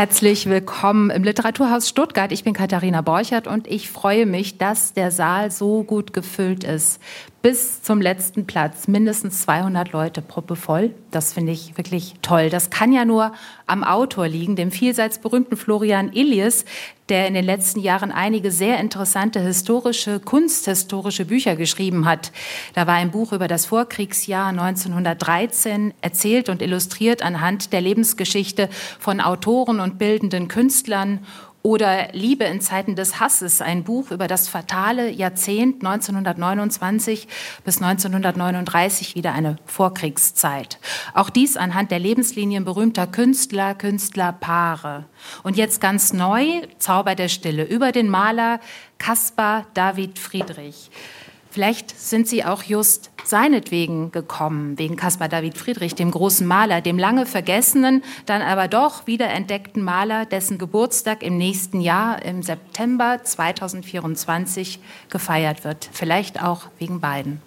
Herzlich willkommen im Literaturhaus Stuttgart. Ich bin Katharina Borchert und ich freue mich, dass der Saal so gut gefüllt ist bis zum letzten Platz mindestens 200 Leute proppevoll. Das finde ich wirklich toll. Das kann ja nur am Autor liegen, dem vielseits berühmten Florian Illies, der in den letzten Jahren einige sehr interessante historische, kunsthistorische Bücher geschrieben hat. Da war ein Buch über das Vorkriegsjahr 1913 erzählt und illustriert anhand der Lebensgeschichte von Autoren und bildenden Künstlern oder Liebe in Zeiten des Hasses, ein Buch über das fatale Jahrzehnt 1929 bis 1939, wieder eine Vorkriegszeit. Auch dies anhand der Lebenslinien berühmter Künstler, Künstlerpaare. Und jetzt ganz neu, Zauber der Stille, über den Maler Caspar David Friedrich. Vielleicht sind Sie auch just seinetwegen gekommen, wegen Caspar David Friedrich, dem großen Maler, dem lange vergessenen, dann aber doch wiederentdeckten Maler, dessen Geburtstag im nächsten Jahr, im September 2024, gefeiert wird. Vielleicht auch wegen beiden.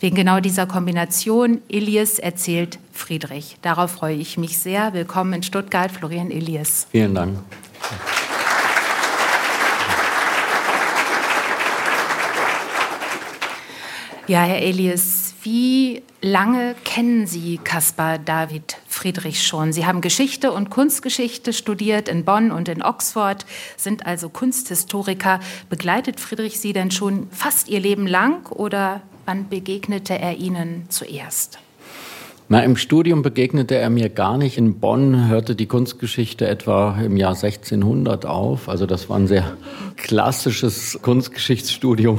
Wegen genau dieser Kombination Elias erzählt Friedrich. Darauf freue ich mich sehr. Willkommen in Stuttgart, Florian Elias. Vielen Dank. Ja, Herr Elias, wie lange kennen Sie Caspar David Friedrich schon? Sie haben Geschichte und Kunstgeschichte studiert in Bonn und in Oxford, sind also Kunsthistoriker. Begleitet Friedrich Sie denn schon fast Ihr Leben lang oder wann begegnete er Ihnen zuerst? Na, im Studium begegnete er mir gar nicht. In Bonn hörte die Kunstgeschichte etwa im Jahr 1600 auf. Also das war ein sehr klassisches Kunstgeschichtsstudium.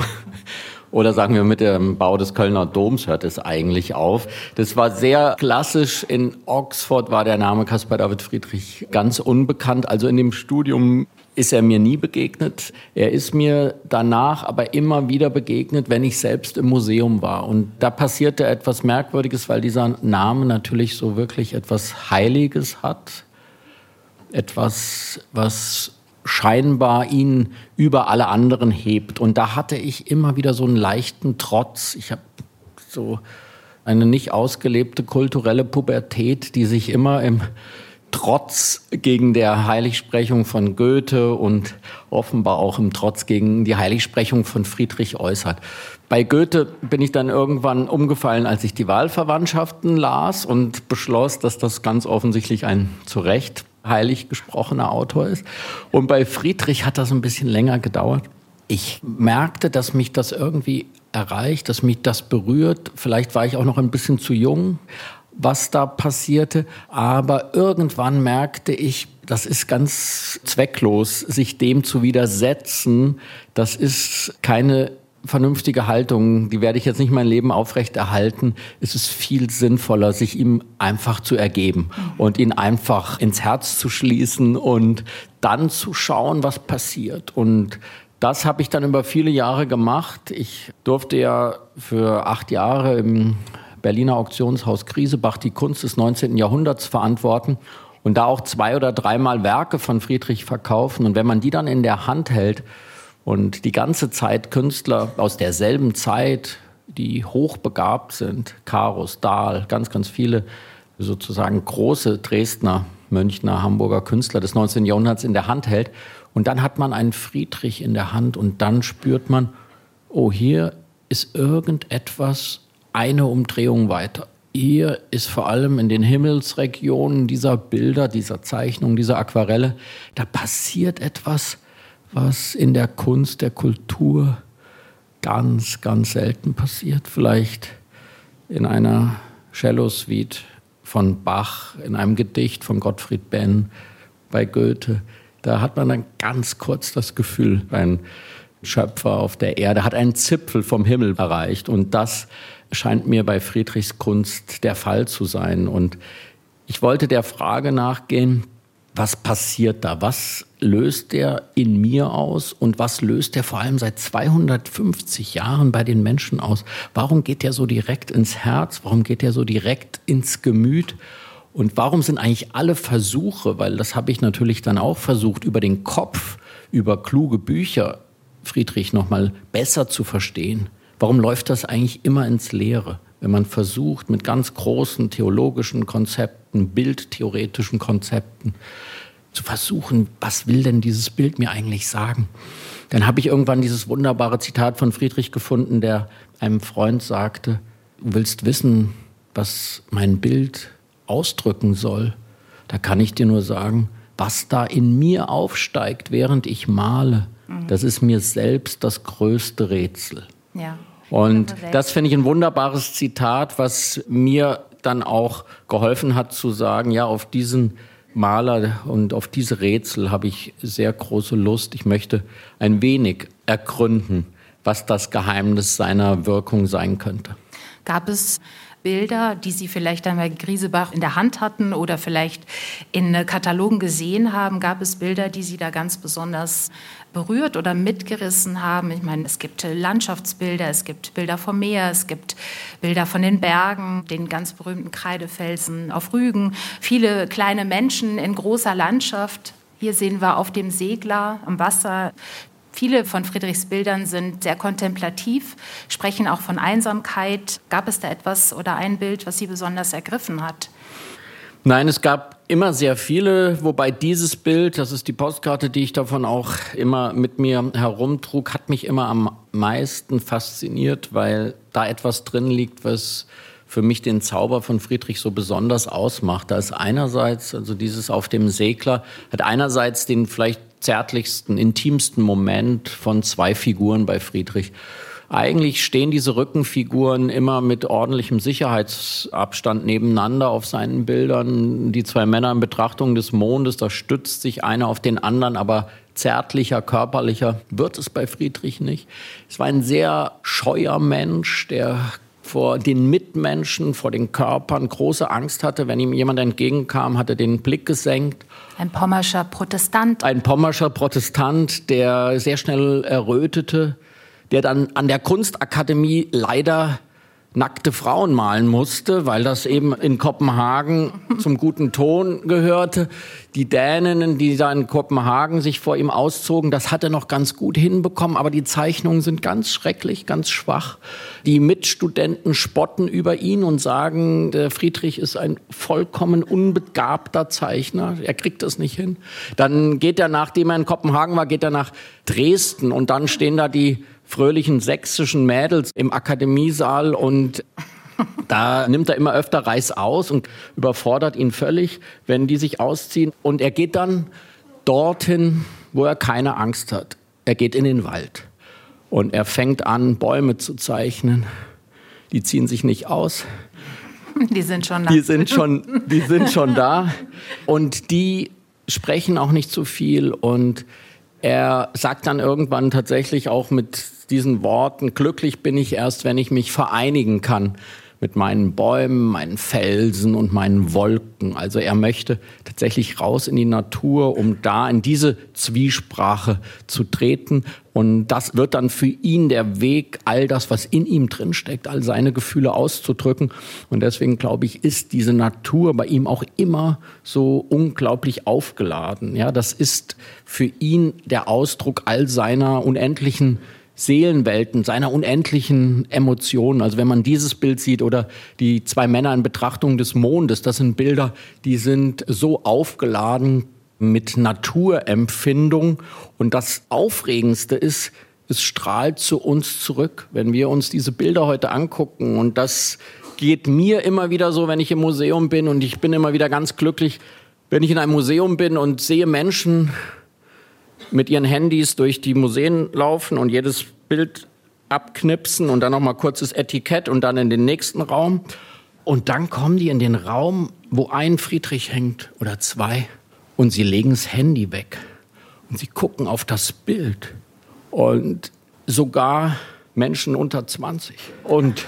Oder sagen wir, mit dem Bau des Kölner Doms hört es eigentlich auf. Das war sehr klassisch. In Oxford war der Name Caspar David Friedrich ganz unbekannt. Also in dem Studium ist er mir nie begegnet. Er ist mir danach aber immer wieder begegnet, wenn ich selbst im Museum war. Und da passierte etwas Merkwürdiges, weil dieser Name natürlich so wirklich etwas Heiliges hat. Etwas, was scheinbar ihn über alle anderen hebt. Und da hatte ich immer wieder so einen leichten Trotz. Ich habe so eine nicht ausgelebte kulturelle Pubertät, die sich immer im Trotz gegen der Heiligsprechung von Goethe und offenbar auch im Trotz gegen die Heiligsprechung von Friedrich äußert. Bei Goethe bin ich dann irgendwann umgefallen, als ich die Wahlverwandtschaften las und beschloss, dass das ganz offensichtlich ein zu Recht heilig gesprochener Autor ist. Und bei Friedrich hat das ein bisschen länger gedauert. Ich merkte, dass mich das irgendwie erreicht, dass mich das berührt. Vielleicht war ich auch noch ein bisschen zu jung, was da passierte. Aber irgendwann merkte ich, das ist ganz zwecklos, sich dem zu widersetzen. Das ist keine vernünftige Haltung, die werde ich jetzt nicht mein Leben aufrechterhalten. Es ist viel sinnvoller, sich ihm einfach zu ergeben und ihn einfach ins Herz zu schließen und dann zu schauen, was passiert. Und das habe ich dann über viele Jahre gemacht. Ich durfte ja für acht Jahre im Berliner Auktionshaus Krisebach die Kunst des 19. Jahrhunderts verantworten und da auch zwei oder dreimal Werke von Friedrich verkaufen. Und wenn man die dann in der Hand hält, und die ganze Zeit Künstler aus derselben Zeit, die hochbegabt sind, Karus, Dahl, ganz, ganz viele sozusagen große Dresdner, Münchner, Hamburger Künstler des 19. Jahrhunderts in der Hand hält. Und dann hat man einen Friedrich in der Hand und dann spürt man, oh, hier ist irgendetwas eine Umdrehung weiter. Hier ist vor allem in den Himmelsregionen dieser Bilder, dieser Zeichnungen, dieser Aquarelle, da passiert etwas, was in der Kunst, der Kultur ganz, ganz selten passiert. Vielleicht in einer Cello-Suite von Bach, in einem Gedicht von Gottfried Benn, bei Goethe. Da hat man dann ganz kurz das Gefühl, ein Schöpfer auf der Erde hat einen Zipfel vom Himmel erreicht. Und das scheint mir bei Friedrichs Kunst der Fall zu sein. Und ich wollte der Frage nachgehen, was passiert da? Was löst der in mir aus und was löst der vor allem seit 250 Jahren bei den Menschen aus? Warum geht der so direkt ins Herz? Warum geht der so direkt ins Gemüt? Und warum sind eigentlich alle Versuche, weil das habe ich natürlich dann auch versucht, über den Kopf, über kluge Bücher Friedrich nochmal besser zu verstehen? Warum läuft das eigentlich immer ins Leere? Wenn man versucht, mit ganz großen theologischen Konzepten, bildtheoretischen Konzepten, zu versuchen, was will denn dieses Bild mir eigentlich sagen? Dann habe ich irgendwann dieses wunderbare Zitat von Friedrich gefunden, der einem Freund sagte, du willst wissen, was mein Bild ausdrücken soll. Da kann ich dir nur sagen, was da in mir aufsteigt, während ich male, mhm. das ist mir selbst das größte Rätsel. Ja. Und das finde ich ein wunderbares Zitat, was mir dann auch geholfen hat zu sagen, ja, auf diesen Maler und auf diese Rätsel habe ich sehr große Lust. Ich möchte ein wenig ergründen, was das Geheimnis seiner Wirkung sein könnte. Gab es Bilder, die Sie vielleicht einmal Griesebach in der Hand hatten oder vielleicht in Katalogen gesehen haben? Gab es Bilder, die Sie da ganz besonders berührt oder mitgerissen haben? Ich meine, es gibt Landschaftsbilder, es gibt Bilder vom Meer, es gibt Bilder von den Bergen, den ganz berühmten Kreidefelsen auf Rügen, viele kleine Menschen in großer Landschaft. Hier sehen wir auf dem Segler am Wasser Viele von Friedrichs Bildern sind sehr kontemplativ, sprechen auch von Einsamkeit. Gab es da etwas oder ein Bild, was Sie besonders ergriffen hat? Nein, es gab immer sehr viele, wobei dieses Bild, das ist die Postkarte, die ich davon auch immer mit mir herumtrug, hat mich immer am meisten fasziniert, weil da etwas drin liegt, was für mich den Zauber von Friedrich so besonders ausmacht. Da ist einerseits, also dieses auf dem Segler, hat einerseits den vielleicht zärtlichsten, intimsten Moment von zwei Figuren bei Friedrich. Eigentlich stehen diese Rückenfiguren immer mit ordentlichem Sicherheitsabstand nebeneinander auf seinen Bildern. Die zwei Männer in Betrachtung des Mondes, da stützt sich einer auf den anderen, aber zärtlicher, körperlicher wird es bei Friedrich nicht. Es war ein sehr scheuer Mensch, der vor den Mitmenschen, vor den Körpern große Angst hatte. Wenn ihm jemand entgegenkam, hat er den Blick gesenkt. Ein pommerscher Protestant. Ein pommerscher Protestant, der sehr schnell errötete, der dann an der Kunstakademie leider nackte Frauen malen musste, weil das eben in Kopenhagen zum guten Ton gehörte. Die Däninnen, die da in Kopenhagen sich vor ihm auszogen, das hat er noch ganz gut hinbekommen, aber die Zeichnungen sind ganz schrecklich, ganz schwach. Die Mitstudenten spotten über ihn und sagen, der Friedrich ist ein vollkommen unbegabter Zeichner, er kriegt das nicht hin. Dann geht er, nachdem er in Kopenhagen war, geht er nach Dresden und dann stehen da die fröhlichen sächsischen Mädels im Akademiesaal und da nimmt er immer öfter Reis aus und überfordert ihn völlig, wenn die sich ausziehen. Und er geht dann dorthin, wo er keine Angst hat. Er geht in den Wald und er fängt an, Bäume zu zeichnen. Die ziehen sich nicht aus. Die sind schon da. Die sind schon, die sind schon da. Und die sprechen auch nicht so viel. Und er sagt dann irgendwann tatsächlich auch mit diesen Worten, glücklich bin ich erst, wenn ich mich vereinigen kann mit meinen Bäumen, meinen Felsen und meinen Wolken. Also er möchte tatsächlich raus in die Natur, um da in diese Zwiesprache zu treten. Und das wird dann für ihn der Weg, all das, was in ihm drinsteckt, all seine Gefühle auszudrücken. Und deswegen glaube ich, ist diese Natur bei ihm auch immer so unglaublich aufgeladen. Ja, das ist für ihn der Ausdruck all seiner unendlichen Seelenwelten, seiner unendlichen Emotionen. Also wenn man dieses Bild sieht oder die zwei Männer in Betrachtung des Mondes, das sind Bilder, die sind so aufgeladen mit Naturempfindung. Und das Aufregendste ist, es strahlt zu uns zurück, wenn wir uns diese Bilder heute angucken. Und das geht mir immer wieder so, wenn ich im Museum bin. Und ich bin immer wieder ganz glücklich, wenn ich in einem Museum bin und sehe Menschen mit ihren Handys durch die Museen laufen und jedes Bild abknipsen und dann noch mal kurzes Etikett und dann in den nächsten Raum. Und dann kommen die in den Raum, wo ein Friedrich hängt oder zwei. Und sie legen das Handy weg. Und sie gucken auf das Bild. Und sogar Menschen unter 20 und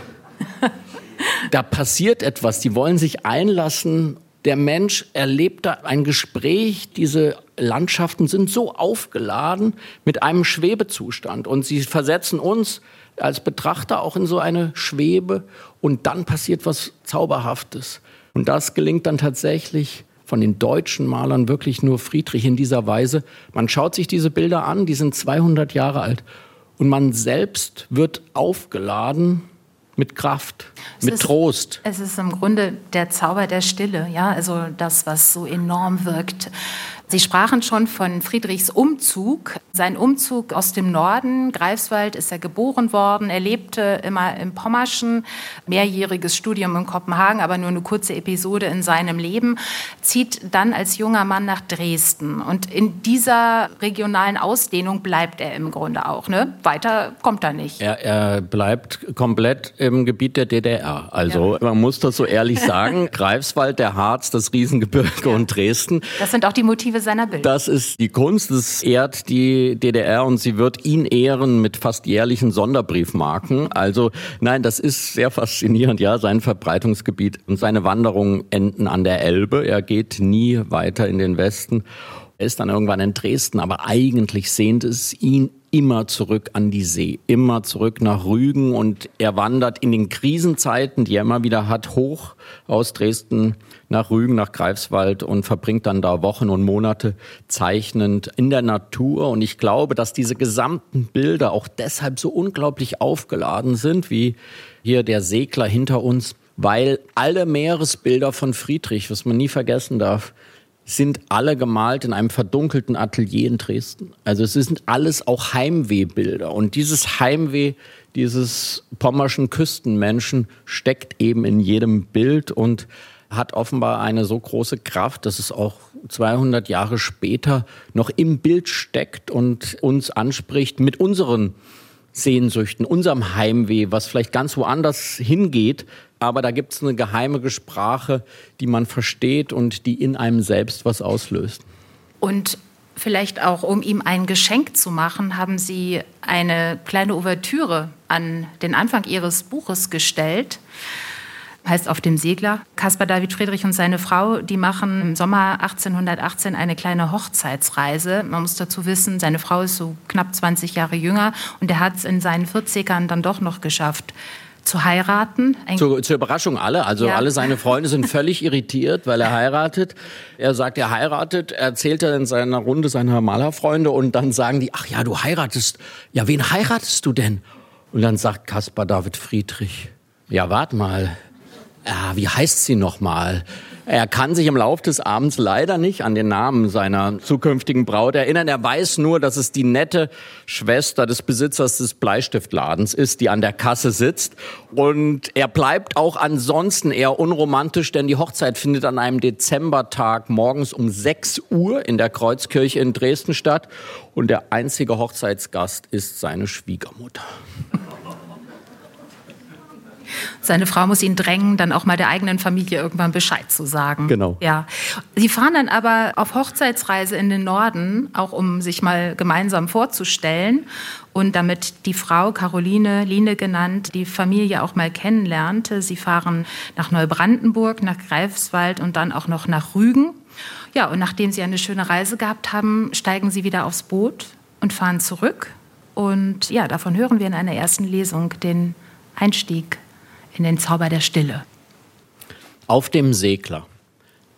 da passiert etwas, die wollen sich einlassen der Mensch erlebt da ein Gespräch, diese Landschaften sind so aufgeladen mit einem Schwebezustand und sie versetzen uns als Betrachter auch in so eine Schwebe und dann passiert was Zauberhaftes. Und das gelingt dann tatsächlich von den deutschen Malern wirklich nur Friedrich in dieser Weise. Man schaut sich diese Bilder an, die sind 200 Jahre alt und man selbst wird aufgeladen mit Kraft, es mit ist, Trost. Es ist im Grunde der Zauber der Stille, ja, also das, was so enorm wirkt. Sie sprachen schon von Friedrichs Umzug. Sein Umzug aus dem Norden, Greifswald, ist er geboren worden. Er lebte immer im Pommerschen, mehrjähriges Studium in Kopenhagen, aber nur eine kurze Episode in seinem Leben, zieht dann als junger Mann nach Dresden. Und in dieser regionalen Ausdehnung bleibt er im Grunde auch. Ne? Weiter kommt er nicht. Er, er bleibt komplett im Gebiet der DDR. Also ja. man muss das so ehrlich sagen. Greifswald, der Harz, das Riesengebirge ja. und Dresden. Das sind auch die Motive seiner Bilder. Das ist die Kunst, es ehrt die DDR und sie wird ihn ehren mit fast jährlichen Sonderbriefmarken. Also nein, das ist sehr faszinierend, ja, sein Verbreitungsgebiet und seine Wanderungen enden an der Elbe. Er geht nie weiter in den Westen. Er ist dann irgendwann in Dresden, aber eigentlich sehnt es ihn immer zurück an die See, immer zurück nach Rügen und er wandert in den Krisenzeiten, die er immer wieder hat, hoch aus Dresden nach Rügen, nach Greifswald und verbringt dann da Wochen und Monate zeichnend in der Natur. Und ich glaube, dass diese gesamten Bilder auch deshalb so unglaublich aufgeladen sind, wie hier der Segler hinter uns, weil alle Meeresbilder von Friedrich, was man nie vergessen darf, sind alle gemalt in einem verdunkelten Atelier in Dresden. Also es sind alles auch Heimwehbilder. Und dieses Heimweh dieses pommerschen Küstenmenschen steckt eben in jedem Bild und hat offenbar eine so große Kraft, dass es auch 200 Jahre später noch im Bild steckt und uns anspricht mit unseren Sehnsüchten, unserem Heimweh, was vielleicht ganz woanders hingeht, aber da gibt es eine geheime Sprache, die man versteht und die in einem selbst was auslöst. Und vielleicht auch, um ihm ein Geschenk zu machen, haben Sie eine kleine Ouvertüre an den Anfang Ihres Buches gestellt heißt auf dem Segler. Caspar David Friedrich und seine Frau, die machen im Sommer 1818 eine kleine Hochzeitsreise. Man muss dazu wissen, seine Frau ist so knapp 20 Jahre jünger und er hat es in seinen 40ern dann doch noch geschafft, zu heiraten. Zur, zur, Überraschung alle. Also ja. alle seine Freunde sind völlig irritiert, weil er heiratet. Er sagt, er heiratet, erzählt er in seiner Runde seiner Malerfreunde und dann sagen die, ach ja, du heiratest. Ja, wen heiratest du denn? Und dann sagt Caspar David Friedrich, ja, wart mal, ja, wie heißt sie nochmal? Er kann sich im Laufe des Abends leider nicht an den Namen seiner zukünftigen Braut erinnern. Er weiß nur, dass es die nette Schwester des Besitzers des Bleistiftladens ist, die an der Kasse sitzt. Und er bleibt auch ansonsten eher unromantisch, denn die Hochzeit findet an einem Dezembertag morgens um 6 Uhr in der Kreuzkirche in Dresden statt. Und der einzige Hochzeitsgast ist seine Schwiegermutter. Seine Frau muss ihn drängen, dann auch mal der eigenen Familie irgendwann Bescheid zu sagen. Genau. Ja. Sie fahren dann aber auf Hochzeitsreise in den Norden, auch um sich mal gemeinsam vorzustellen und damit die Frau Caroline Line genannt die Familie auch mal kennenlernte. Sie fahren nach Neubrandenburg, nach Greifswald und dann auch noch nach Rügen. Ja, und nachdem sie eine schöne Reise gehabt haben, steigen sie wieder aufs Boot und fahren zurück. Und ja, davon hören wir in einer ersten Lesung den Einstieg in den Zauber der Stille. Auf dem Segler.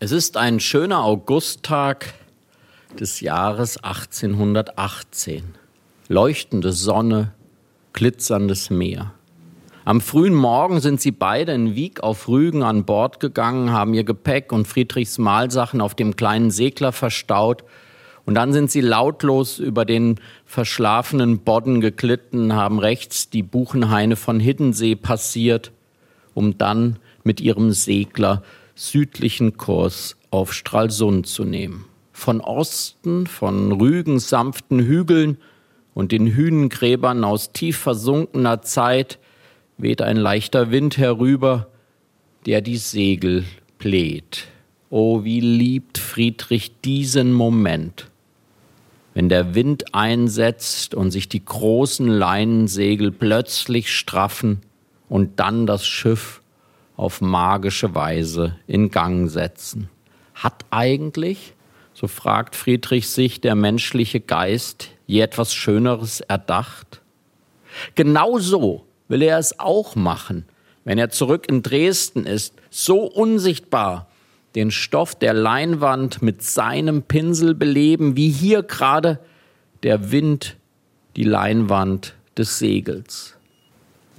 Es ist ein schöner Augusttag des Jahres 1818. Leuchtende Sonne, glitzerndes Meer. Am frühen Morgen sind sie beide in Wieg auf Rügen an Bord gegangen, haben ihr Gepäck und Friedrichs Mahlsachen auf dem kleinen Segler verstaut und dann sind sie lautlos über den verschlafenen Bodden geglitten, haben rechts die Buchenhaine von Hiddensee passiert um dann mit ihrem Segler südlichen Kurs auf Stralsund zu nehmen. Von Osten, von Rügen sanften Hügeln und den Hünengräbern aus tief versunkener Zeit weht ein leichter Wind herüber, der die Segel bläht. Oh, wie liebt Friedrich diesen Moment, wenn der Wind einsetzt und sich die großen Leinensegel plötzlich straffen und dann das Schiff auf magische Weise in Gang setzen. Hat eigentlich, so fragt Friedrich sich, der menschliche Geist je etwas Schöneres erdacht? Genauso will er es auch machen, wenn er zurück in Dresden ist, so unsichtbar, den Stoff der Leinwand mit seinem Pinsel beleben, wie hier gerade der Wind die Leinwand des Segels.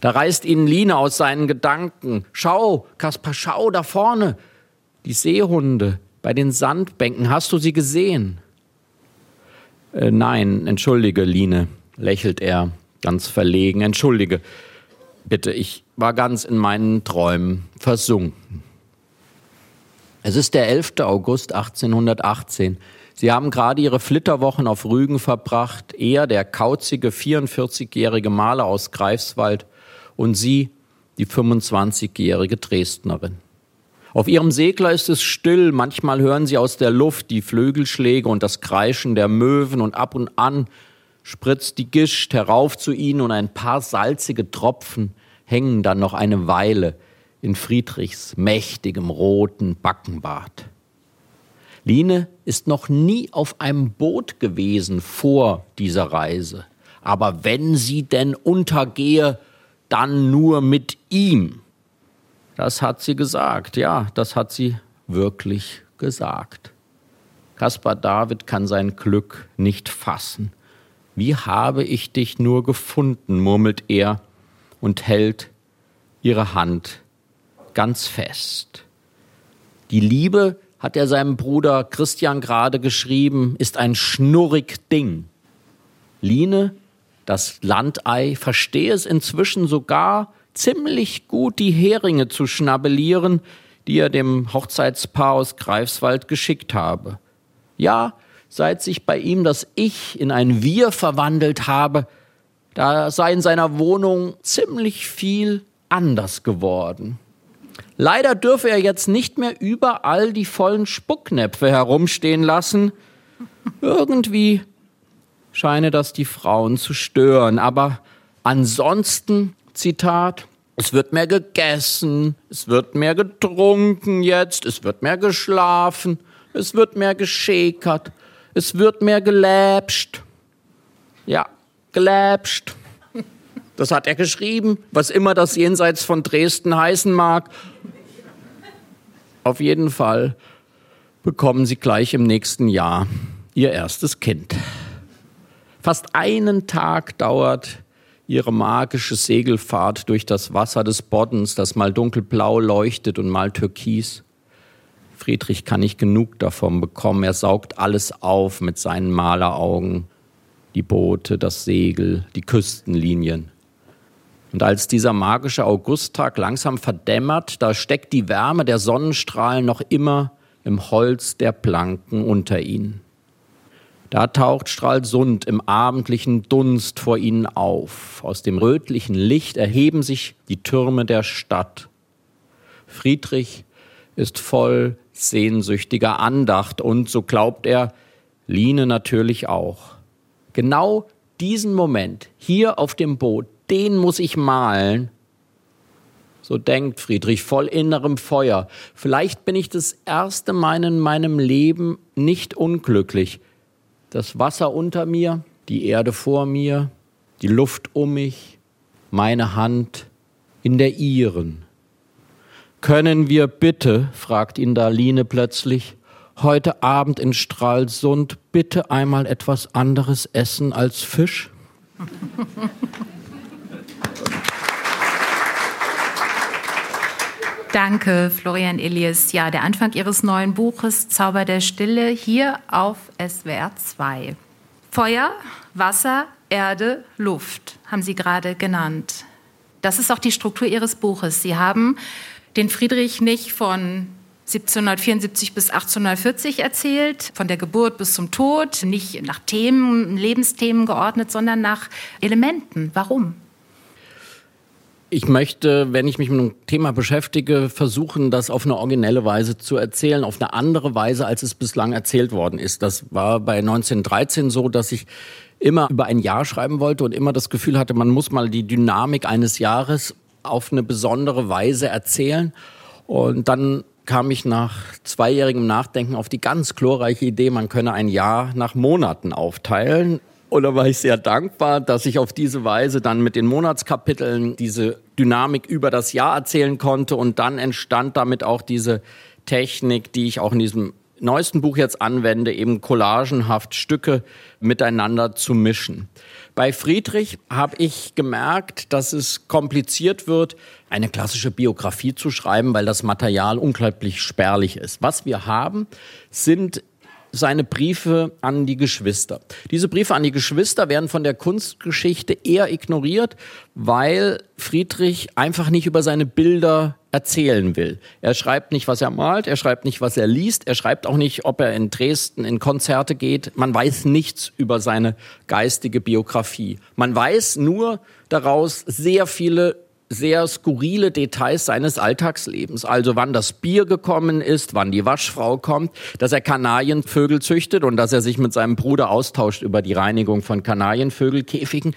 Da reißt ihn Line aus seinen Gedanken. Schau, Kaspar, schau da vorne. Die Seehunde bei den Sandbänken, hast du sie gesehen? Äh, nein, entschuldige, Line, lächelt er ganz verlegen. Entschuldige, bitte, ich war ganz in meinen Träumen versunken. Es ist der 11. August 1818. Sie haben gerade ihre Flitterwochen auf Rügen verbracht, er, der kauzige 44-jährige Maler aus Greifswald, und sie, die 25-jährige Dresdnerin. Auf ihrem Segler ist es still, manchmal hören sie aus der Luft die Flügelschläge und das Kreischen der Möwen und ab und an spritzt die Gischt herauf zu ihnen und ein paar salzige Tropfen hängen dann noch eine Weile in Friedrichs mächtigem roten Backenbart. Line ist noch nie auf einem Boot gewesen vor dieser Reise. Aber wenn sie denn untergehe, dann nur mit ihm. Das hat sie gesagt, ja, das hat sie wirklich gesagt. Kaspar David kann sein Glück nicht fassen. Wie habe ich dich nur gefunden, murmelt er und hält ihre Hand ganz fest. Die Liebe, hat er seinem Bruder Christian gerade geschrieben, ist ein schnurrig Ding. Line, das Landei, verstehe es inzwischen sogar, ziemlich gut die Heringe zu schnabellieren, die er dem Hochzeitspaar aus Greifswald geschickt habe. Ja, seit sich bei ihm das Ich in ein Wir verwandelt habe, da sei in seiner Wohnung ziemlich viel anders geworden. Leider dürfe er jetzt nicht mehr überall die vollen Spucknäpfe herumstehen lassen. Irgendwie scheine das die Frauen zu stören, aber ansonsten Zitat, es wird mehr gegessen, es wird mehr getrunken jetzt, es wird mehr geschlafen, es wird mehr geschäkert, es wird mehr geläpscht. Ja, geläpscht. Das hat er geschrieben, was immer das jenseits von Dresden heißen mag. Auf jeden Fall bekommen sie gleich im nächsten Jahr ihr erstes Kind. Fast einen Tag dauert ihre magische Segelfahrt durch das Wasser des Boddens, das mal dunkelblau leuchtet und mal türkis. Friedrich kann nicht genug davon bekommen. Er saugt alles auf mit seinen Maleraugen. Die Boote, das Segel, die Küstenlinien. Und als dieser magische Augusttag langsam verdämmert, da steckt die Wärme der Sonnenstrahlen noch immer im Holz der Planken unter ihnen. Da taucht Stralsund im abendlichen Dunst vor ihnen auf. Aus dem rötlichen Licht erheben sich die Türme der Stadt. Friedrich ist voll sehnsüchtiger Andacht und, so glaubt er, Line natürlich auch. Genau diesen Moment hier auf dem Boot, den muss ich malen. So denkt Friedrich voll innerem Feuer. Vielleicht bin ich das erste Mal in meinem Leben nicht unglücklich das Wasser unter mir, die Erde vor mir, die Luft um mich, meine Hand in der ihren. Können wir bitte, fragt ihn Daline plötzlich, heute Abend in Stralsund bitte einmal etwas anderes essen als Fisch? Danke, Florian Elias. Ja, der Anfang Ihres neuen Buches Zauber der Stille hier auf SWR 2. Feuer, Wasser, Erde, Luft haben Sie gerade genannt. Das ist auch die Struktur Ihres Buches. Sie haben den Friedrich nicht von 1774 bis 1840 erzählt, von der Geburt bis zum Tod, nicht nach Themen, Lebensthemen geordnet, sondern nach Elementen. Warum? Ich möchte, wenn ich mich mit einem Thema beschäftige, versuchen, das auf eine originelle Weise zu erzählen, auf eine andere Weise, als es bislang erzählt worden ist. Das war bei 1913 so, dass ich immer über ein Jahr schreiben wollte und immer das Gefühl hatte, man muss mal die Dynamik eines Jahres auf eine besondere Weise erzählen. Und dann kam ich nach zweijährigem Nachdenken auf die ganz glorreiche Idee, man könne ein Jahr nach Monaten aufteilen. Und da war ich sehr dankbar, dass ich auf diese Weise dann mit den Monatskapiteln diese Dynamik über das Jahr erzählen konnte. Und dann entstand damit auch diese Technik, die ich auch in diesem neuesten Buch jetzt anwende, eben collagenhaft Stücke miteinander zu mischen. Bei Friedrich habe ich gemerkt, dass es kompliziert wird, eine klassische Biografie zu schreiben, weil das Material unglaublich spärlich ist. Was wir haben, sind seine Briefe an die Geschwister. Diese Briefe an die Geschwister werden von der Kunstgeschichte eher ignoriert, weil Friedrich einfach nicht über seine Bilder erzählen will. Er schreibt nicht, was er malt, er schreibt nicht, was er liest, er schreibt auch nicht, ob er in Dresden in Konzerte geht. Man weiß nichts über seine geistige Biografie. Man weiß nur daraus sehr viele sehr skurrile Details seines Alltagslebens. Also wann das Bier gekommen ist, wann die Waschfrau kommt, dass er Kanarienvögel züchtet und dass er sich mit seinem Bruder austauscht über die Reinigung von Kanarienvögelkäfigen.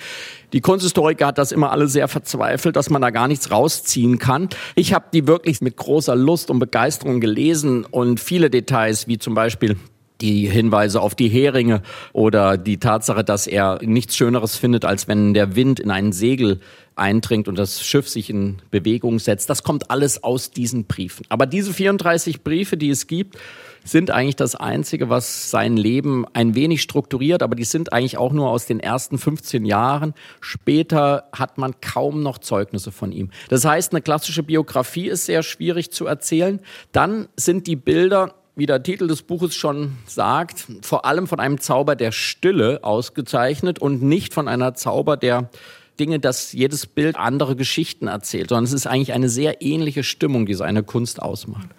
Die Kunsthistoriker hat das immer alle sehr verzweifelt, dass man da gar nichts rausziehen kann. Ich habe die wirklich mit großer Lust und Begeisterung gelesen und viele Details, wie zum Beispiel die Hinweise auf die Heringe oder die Tatsache, dass er nichts Schöneres findet, als wenn der Wind in ein Segel eindringt und das Schiff sich in Bewegung setzt. Das kommt alles aus diesen Briefen. Aber diese 34 Briefe, die es gibt, sind eigentlich das Einzige, was sein Leben ein wenig strukturiert, aber die sind eigentlich auch nur aus den ersten 15 Jahren. Später hat man kaum noch Zeugnisse von ihm. Das heißt, eine klassische Biografie ist sehr schwierig zu erzählen. Dann sind die Bilder wie der Titel des Buches schon sagt, vor allem von einem Zauber der Stille ausgezeichnet und nicht von einer Zauber der Dinge, dass jedes Bild andere Geschichten erzählt, sondern es ist eigentlich eine sehr ähnliche Stimmung, die seine Kunst ausmacht.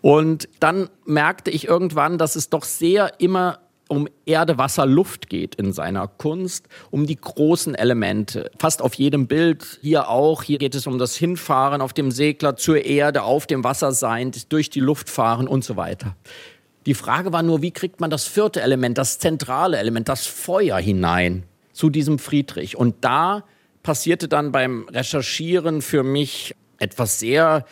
Und dann merkte ich irgendwann, dass es doch sehr immer um Erde, Wasser, Luft geht in seiner Kunst, um die großen Elemente. Fast auf jedem Bild, hier auch, hier geht es um das Hinfahren auf dem Segler zur Erde, auf dem Wasser sein, durch die Luft fahren und so weiter. Die Frage war nur, wie kriegt man das vierte Element, das zentrale Element, das Feuer hinein? Zu diesem Friedrich. Und da passierte dann beim Recherchieren für mich etwas sehr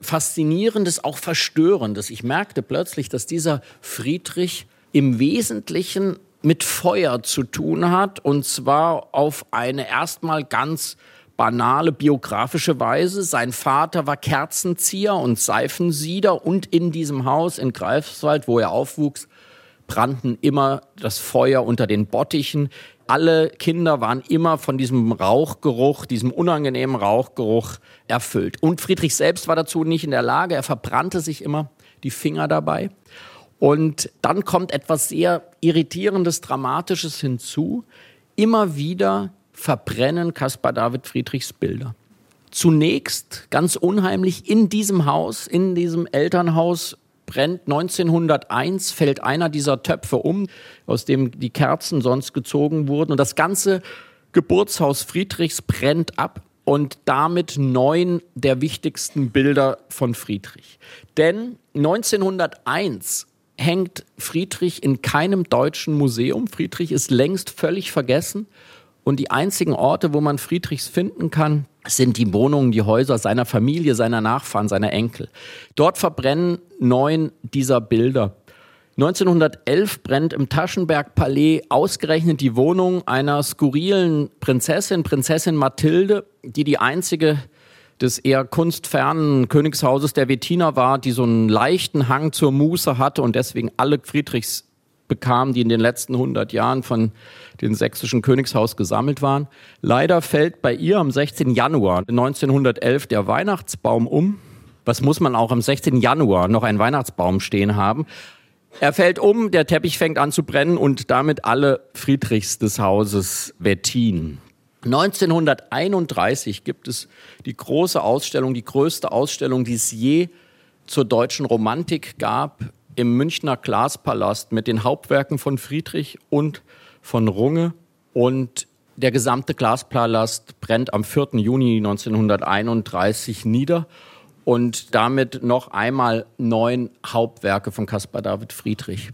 Faszinierendes, auch Verstörendes. Ich merkte plötzlich, dass dieser Friedrich im Wesentlichen mit Feuer zu tun hat, und zwar auf eine erstmal ganz banale biografische Weise. Sein Vater war Kerzenzieher und Seifensieder und in diesem Haus in Greifswald, wo er aufwuchs, brannten immer das Feuer unter den Bottichen alle Kinder waren immer von diesem Rauchgeruch, diesem unangenehmen Rauchgeruch erfüllt. Und Friedrich selbst war dazu nicht in der Lage. Er verbrannte sich immer die Finger dabei. Und dann kommt etwas sehr Irritierendes, Dramatisches hinzu. Immer wieder verbrennen Caspar David Friedrichs Bilder. Zunächst ganz unheimlich in diesem Haus, in diesem Elternhaus brennt 1901, fällt einer dieser Töpfe um, aus dem die Kerzen sonst gezogen wurden. Und das ganze Geburtshaus Friedrichs brennt ab und damit neun der wichtigsten Bilder von Friedrich. Denn 1901 hängt Friedrich in keinem deutschen Museum. Friedrich ist längst völlig vergessen. Und die einzigen Orte, wo man Friedrichs finden kann, sind die Wohnungen, die Häuser seiner Familie, seiner Nachfahren, seiner Enkel. Dort verbrennen neun dieser Bilder. 1911 brennt im Taschenberg-Palais ausgerechnet die Wohnung einer skurrilen Prinzessin, Prinzessin Mathilde, die die einzige des eher kunstfernen Königshauses der Wettiner war, die so einen leichten Hang zur Muße hatte und deswegen alle Friedrichs bekam, die in den letzten 100 Jahren von dem sächsischen Königshaus gesammelt waren. Leider fällt bei ihr am 16. Januar 1911 der Weihnachtsbaum um. Was muss man auch am 16. Januar noch einen Weihnachtsbaum stehen haben? Er fällt um, der Teppich fängt an zu brennen und damit alle Friedrichs des Hauses Wettin. 1931 gibt es die große Ausstellung, die größte Ausstellung, die es je zur deutschen Romantik gab im Münchner Glaspalast mit den Hauptwerken von Friedrich und von Runge. Und der gesamte Glaspalast brennt am 4. Juni 1931 nieder und damit noch einmal neun Hauptwerke von Caspar David Friedrich.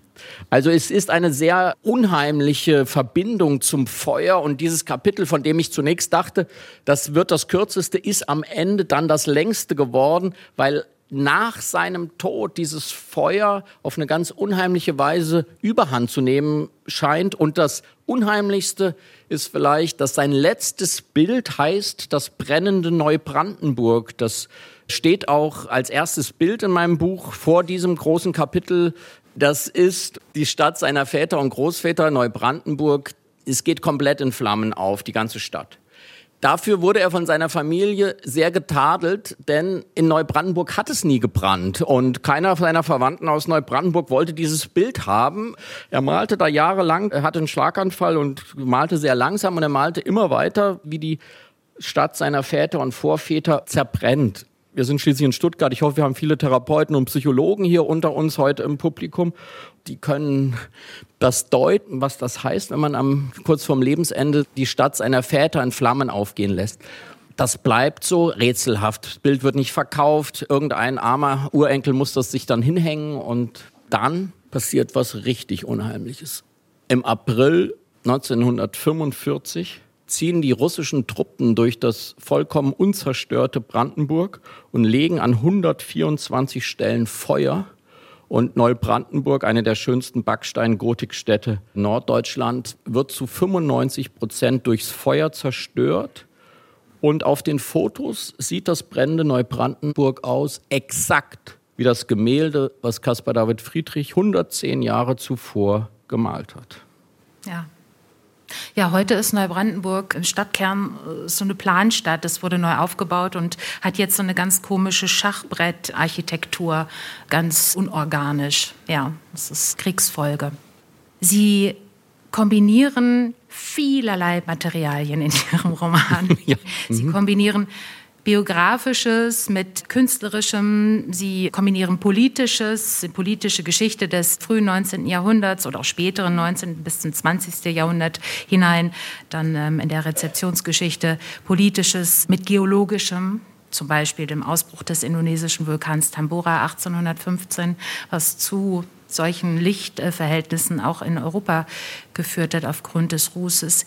Also es ist eine sehr unheimliche Verbindung zum Feuer und dieses Kapitel, von dem ich zunächst dachte, das wird das kürzeste, ist am Ende dann das längste geworden, weil nach seinem Tod dieses Feuer auf eine ganz unheimliche Weise überhand zu nehmen scheint. Und das Unheimlichste ist vielleicht, dass sein letztes Bild heißt das brennende Neubrandenburg. Das steht auch als erstes Bild in meinem Buch vor diesem großen Kapitel. Das ist die Stadt seiner Väter und Großväter, Neubrandenburg. Es geht komplett in Flammen auf, die ganze Stadt. Dafür wurde er von seiner Familie sehr getadelt, denn in Neubrandenburg hat es nie gebrannt und keiner seiner Verwandten aus Neubrandenburg wollte dieses Bild haben. Er malte da jahrelang, er hatte einen Schlaganfall und malte sehr langsam und er malte immer weiter, wie die Stadt seiner Väter und Vorväter zerbrennt. Wir sind schließlich in Stuttgart. Ich hoffe, wir haben viele Therapeuten und Psychologen hier unter uns heute im Publikum. Die können das deuten, was das heißt, wenn man am, kurz vorm Lebensende die Stadt seiner Väter in Flammen aufgehen lässt. Das bleibt so rätselhaft. Das Bild wird nicht verkauft. Irgendein armer Urenkel muss das sich dann hinhängen und dann passiert was richtig Unheimliches. Im April 1945 ziehen die russischen Truppen durch das vollkommen unzerstörte Brandenburg und legen an 124 Stellen Feuer. Und Neubrandenburg, eine der schönsten Backstein-Gotikstädte Norddeutschland, wird zu 95 Prozent durchs Feuer zerstört. Und auf den Fotos sieht das brennende Neubrandenburg aus, exakt wie das Gemälde, was Caspar David Friedrich 110 Jahre zuvor gemalt hat. Ja, ja, heute ist Neubrandenburg im Stadtkern äh, so eine Planstadt. Das wurde neu aufgebaut und hat jetzt so eine ganz komische Schachbrettarchitektur, ganz unorganisch. Ja, das ist Kriegsfolge. Sie kombinieren vielerlei Materialien in ihrem Roman. Ja. Sie mhm. kombinieren Biografisches mit Künstlerischem. Sie kombinieren Politisches, die politische Geschichte des frühen 19. Jahrhunderts oder auch späteren 19. bis zum 20. Jahrhundert hinein. Dann ähm, in der Rezeptionsgeschichte Politisches mit Geologischem zum Beispiel dem Ausbruch des indonesischen Vulkans Tambora 1815, was zu solchen Lichtverhältnissen auch in Europa geführt hat aufgrund des Rußes.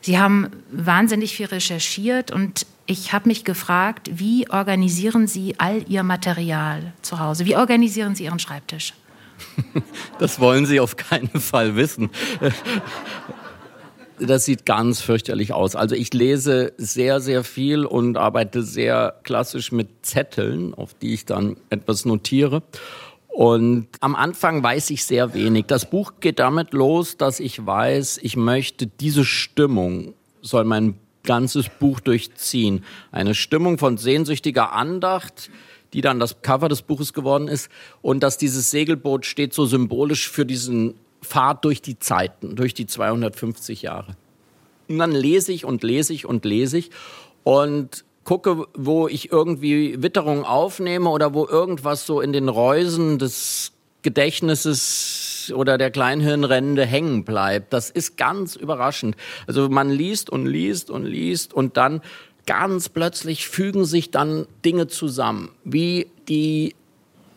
Sie haben wahnsinnig viel recherchiert und ich habe mich gefragt, wie organisieren Sie all Ihr Material zu Hause? Wie organisieren Sie Ihren Schreibtisch? Das wollen Sie auf keinen Fall wissen. Das sieht ganz fürchterlich aus. Also ich lese sehr, sehr viel und arbeite sehr klassisch mit Zetteln, auf die ich dann etwas notiere. Und am Anfang weiß ich sehr wenig. Das Buch geht damit los, dass ich weiß, ich möchte diese Stimmung soll mein ganzes Buch durchziehen. Eine Stimmung von sehnsüchtiger Andacht, die dann das Cover des Buches geworden ist. Und dass dieses Segelboot steht so symbolisch für diesen Fahrt durch die Zeiten, durch die 250 Jahre. Und dann lese ich und lese ich und lese ich und gucke, wo ich irgendwie Witterung aufnehme oder wo irgendwas so in den Reusen des Gedächtnisses oder der Kleinhirnrende hängen bleibt. Das ist ganz überraschend. Also man liest und liest und liest und dann ganz plötzlich fügen sich dann Dinge zusammen, wie die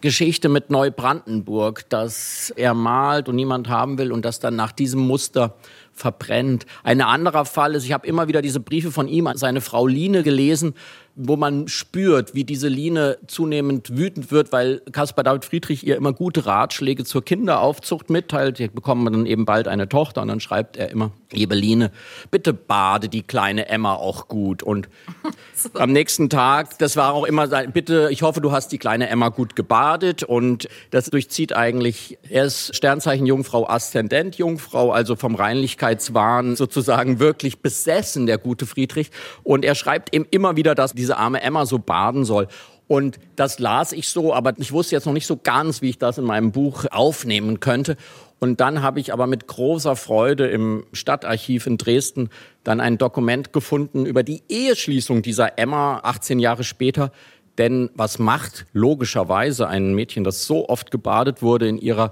Geschichte mit Neubrandenburg, dass er malt und niemand haben will und das dann nach diesem Muster verbrennt. Ein anderer Fall ist, ich habe immer wieder diese Briefe von ihm an seine Frau Line gelesen, wo man spürt, wie diese Line zunehmend wütend wird, weil Caspar David Friedrich ihr immer gute Ratschläge zur Kinderaufzucht mitteilt. Die bekommen dann eben bald eine Tochter und dann schreibt er immer, liebe Line, bitte bade die kleine Emma auch gut. Und so. am nächsten Tag, das war auch immer, bitte, ich hoffe, du hast die kleine Emma gut gebadet und das durchzieht eigentlich, er ist Sternzeichen Jungfrau, Aszendent Jungfrau, also vom Reinlichkeitswahn sozusagen wirklich besessen, der gute Friedrich. Und er schreibt eben immer wieder, dass diese diese arme Emma so baden soll. Und das las ich so, aber ich wusste jetzt noch nicht so ganz, wie ich das in meinem Buch aufnehmen könnte. Und dann habe ich aber mit großer Freude im Stadtarchiv in Dresden dann ein Dokument gefunden über die Eheschließung dieser Emma 18 Jahre später. Denn was macht logischerweise ein Mädchen, das so oft gebadet wurde in ihrer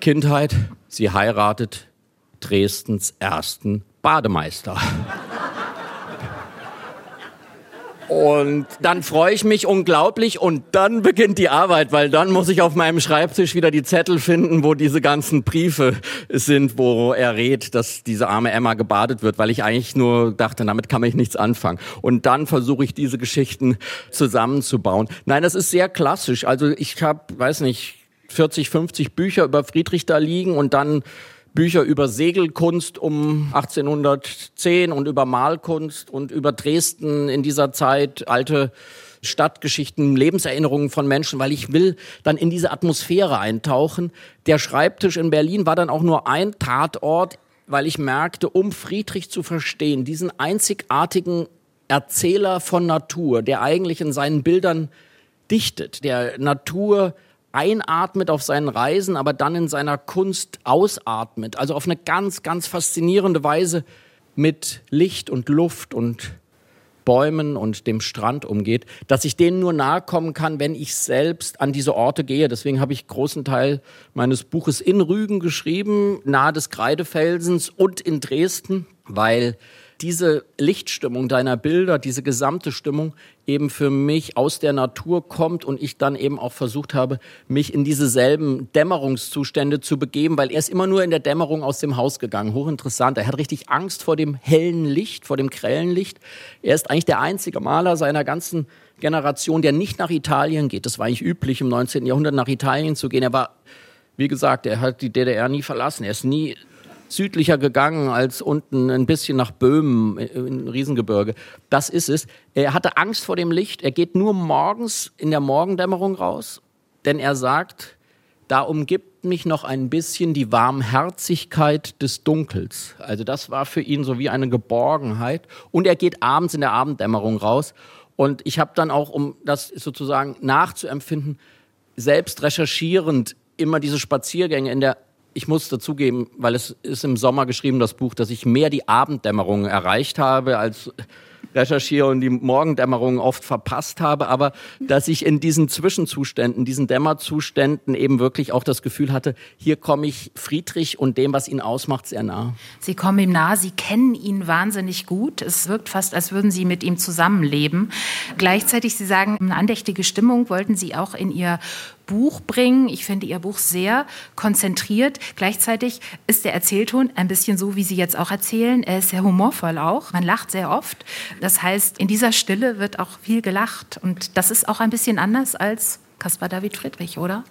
Kindheit? Sie heiratet Dresdens ersten Bademeister. Und dann freue ich mich unglaublich und dann beginnt die Arbeit, weil dann muss ich auf meinem Schreibtisch wieder die Zettel finden, wo diese ganzen Briefe sind, wo er rät, dass diese arme Emma gebadet wird, weil ich eigentlich nur dachte, damit kann ich nichts anfangen. Und dann versuche ich diese Geschichten zusammenzubauen. Nein, das ist sehr klassisch. Also ich habe, weiß nicht, 40, 50 Bücher über Friedrich da liegen und dann Bücher über Segelkunst um 1810 und über Malkunst und über Dresden in dieser Zeit, alte Stadtgeschichten, Lebenserinnerungen von Menschen, weil ich will dann in diese Atmosphäre eintauchen. Der Schreibtisch in Berlin war dann auch nur ein Tatort weil ich merkte, um Friedrich zu verstehen, diesen einzigartigen Erzähler von Natur, der eigentlich in seinen Bildern dichtet, der Natur einatmet auf seinen Reisen, aber dann in seiner Kunst ausatmet. Also auf eine ganz, ganz faszinierende Weise mit Licht und Luft und Bäumen und dem Strand umgeht, dass ich denen nur nahe kommen kann, wenn ich selbst an diese Orte gehe. Deswegen habe ich großen Teil meines Buches in Rügen geschrieben, nahe des Kreidefelsens und in Dresden, weil diese Lichtstimmung deiner Bilder, diese gesamte Stimmung eben für mich aus der Natur kommt und ich dann eben auch versucht habe, mich in diese selben Dämmerungszustände zu begeben, weil er ist immer nur in der Dämmerung aus dem Haus gegangen. Hochinteressant. Er hat richtig Angst vor dem hellen Licht, vor dem grellen Licht. Er ist eigentlich der einzige Maler seiner ganzen Generation, der nicht nach Italien geht. Das war eigentlich üblich, im 19. Jahrhundert nach Italien zu gehen. Er war wie gesagt, er hat die DDR nie verlassen. Er ist nie südlicher gegangen als unten ein bisschen nach Böhmen in Riesengebirge. Das ist es. Er hatte Angst vor dem Licht. Er geht nur morgens in der Morgendämmerung raus, denn er sagt, da umgibt mich noch ein bisschen die Warmherzigkeit des Dunkels. Also das war für ihn so wie eine Geborgenheit. Und er geht abends in der Abenddämmerung raus. Und ich habe dann auch, um das sozusagen nachzuempfinden, selbst recherchierend immer diese Spaziergänge in der ich muss dazugeben, weil es ist im Sommer geschrieben, das Buch, dass ich mehr die Abenddämmerung erreicht habe als recherchiere und die Morgendämmerung oft verpasst habe, aber dass ich in diesen Zwischenzuständen, diesen Dämmerzuständen eben wirklich auch das Gefühl hatte, hier komme ich Friedrich und dem, was ihn ausmacht, sehr nah. Sie kommen ihm nah, Sie kennen ihn wahnsinnig gut. Es wirkt fast, als würden Sie mit ihm zusammenleben. Gleichzeitig, Sie sagen, eine andächtige Stimmung wollten Sie auch in Ihr Buch bringen. Ich finde Ihr Buch sehr konzentriert. Gleichzeitig ist der Erzählton ein bisschen so, wie Sie jetzt auch erzählen. Er ist sehr humorvoll auch. Man lacht sehr oft. Das heißt, in dieser Stille wird auch viel gelacht. Und das ist auch ein bisschen anders als Caspar David Friedrich, oder?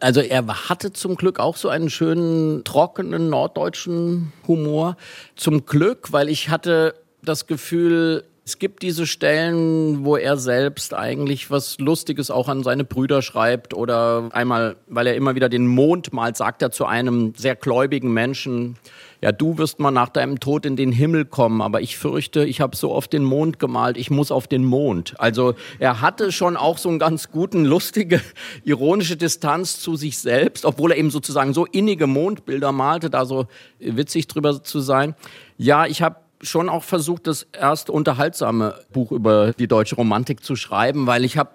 Also er hatte zum Glück auch so einen schönen, trockenen norddeutschen Humor. Zum Glück, weil ich hatte das Gefühl, es gibt diese Stellen, wo er selbst eigentlich was Lustiges auch an seine Brüder schreibt oder einmal, weil er immer wieder den Mond malt, sagt er zu einem sehr gläubigen Menschen, ja, du wirst mal nach deinem Tod in den Himmel kommen, aber ich fürchte, ich habe so oft den Mond gemalt, ich muss auf den Mond. Also er hatte schon auch so einen ganz guten, lustige, ironische Distanz zu sich selbst, obwohl er eben sozusagen so innige Mondbilder malte, da so witzig drüber zu sein. Ja, ich habe schon auch versucht, das erste unterhaltsame Buch über die deutsche Romantik zu schreiben, weil ich habe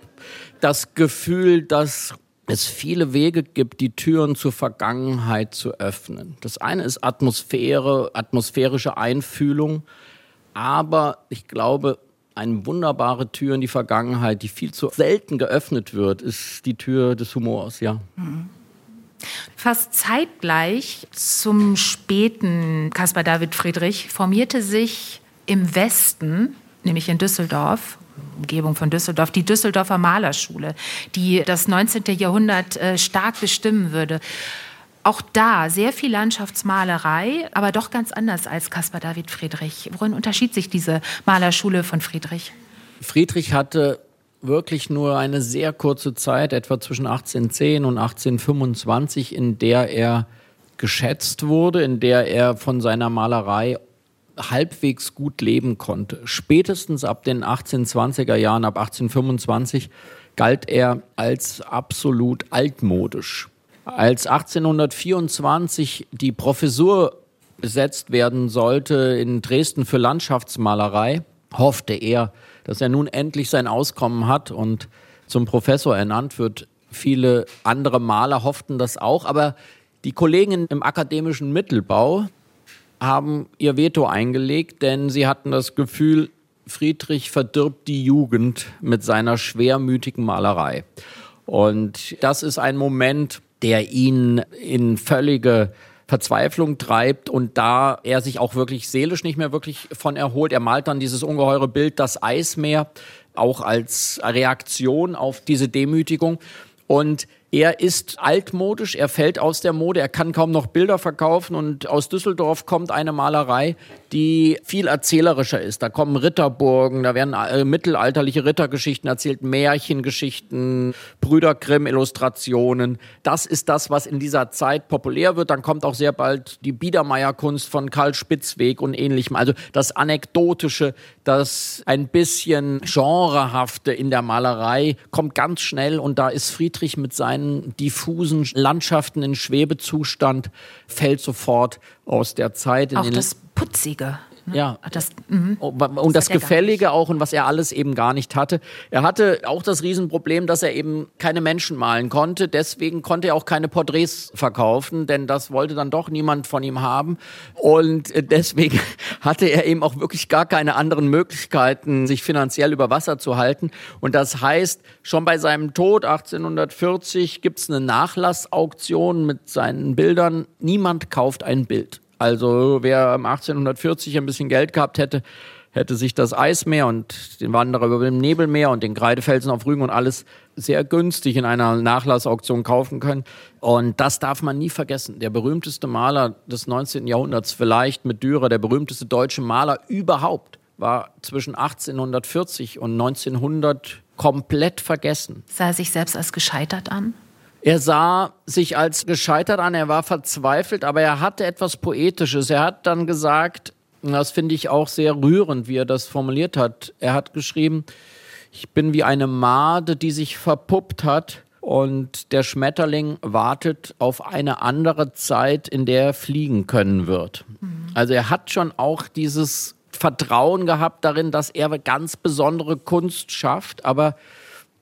das Gefühl, dass es viele Wege gibt, die Türen zur Vergangenheit zu öffnen. Das eine ist Atmosphäre, atmosphärische Einfühlung, aber ich glaube, eine wunderbare Tür in die Vergangenheit, die viel zu selten geöffnet wird, ist die Tür des Humors, ja. Mhm. Fast zeitgleich zum späten Caspar David Friedrich formierte sich im Westen, nämlich in Düsseldorf, Umgebung von Düsseldorf, die Düsseldorfer Malerschule, die das 19. Jahrhundert äh, stark bestimmen würde. Auch da sehr viel Landschaftsmalerei, aber doch ganz anders als Caspar David Friedrich. Worin unterschied sich diese Malerschule von Friedrich? Friedrich hatte wirklich nur eine sehr kurze Zeit, etwa zwischen 1810 und 1825, in der er geschätzt wurde, in der er von seiner Malerei halbwegs gut leben konnte. Spätestens ab den 1820er Jahren, ab 1825, galt er als absolut altmodisch. Als 1824 die Professur besetzt werden sollte in Dresden für Landschaftsmalerei, hoffte er, dass er nun endlich sein Auskommen hat und zum Professor ernannt wird. Viele andere Maler hofften das auch, aber die Kollegen im akademischen Mittelbau haben ihr Veto eingelegt, denn sie hatten das Gefühl, Friedrich verdirbt die Jugend mit seiner schwermütigen Malerei. Und das ist ein Moment, der ihn in völlige Verzweiflung treibt und da er sich auch wirklich seelisch nicht mehr wirklich von erholt. Er malt dann dieses ungeheure Bild, das Eismeer, auch als Reaktion auf diese Demütigung. Und Er ist altmodisch, er fällt aus der Mode, er kann kaum noch Bilder verkaufen und aus Düsseldorf kommt eine Malerei, die viel erzählerischer ist. Da kommen Ritterburgen, da werden äh, mittelalterliche Rittergeschichten erzählt, Märchengeschichten, Brüder Grimm Illustrationen. Das ist das, was in dieser Zeit populär wird. Dann kommt auch sehr bald die Biedermeierkunst von Karl Spitzweg und ähnlichem. Also das Anekdotische, das ein bisschen genrehafte in der Malerei kommt ganz schnell und da ist Friedrich mit seinen seinen diffusen Landschaften in Schwebezustand fällt sofort aus der Zeit. Auch das Putzige. Ne? Ja. Das, mhm. Oh, und das, das Gefällige auch und was er alles eben gar nicht hatte. Er hatte auch das Riesenproblem, dass er eben keine Menschen malen konnte. Deswegen konnte er auch keine Porträts verkaufen, denn das wollte dann doch niemand von ihm haben. Und äh, deswegen hatte er eben auch wirklich gar keine anderen Möglichkeiten, sich finanziell über Wasser zu halten. Und das heißt, schon bei seinem Tod 1840 gibt es eine Nachlassauktion mit seinen Bildern. Niemand kauft ein Bild. Also wer 1840 ein bisschen Geld gehabt hätte, hätte sich das Eismeer und den Wanderer über dem Nebelmeer und den Kreidefelsen auf Rügen und alles sehr günstig in einer Nachlassauktion kaufen können. Und das darf man nie vergessen. Der berühmteste Maler des 19. Jahrhunderts, vielleicht mit Dürer, der berühmteste deutsche Maler überhaupt, war zwischen 1840 und 1900 komplett vergessen. Sah er sich selbst als gescheitert an? Er sah sich als gescheitert an, er war verzweifelt, aber er hatte etwas Poetisches. Er hat dann gesagt, das finde ich auch sehr rührend, wie er das formuliert hat. Er hat geschrieben, ich bin wie eine Made, die sich verpuppt hat und der Schmetterling wartet auf eine andere Zeit, in der er fliegen können wird. Mhm. Also er hat schon auch dieses Vertrauen gehabt darin, dass er ganz besondere Kunst schafft, aber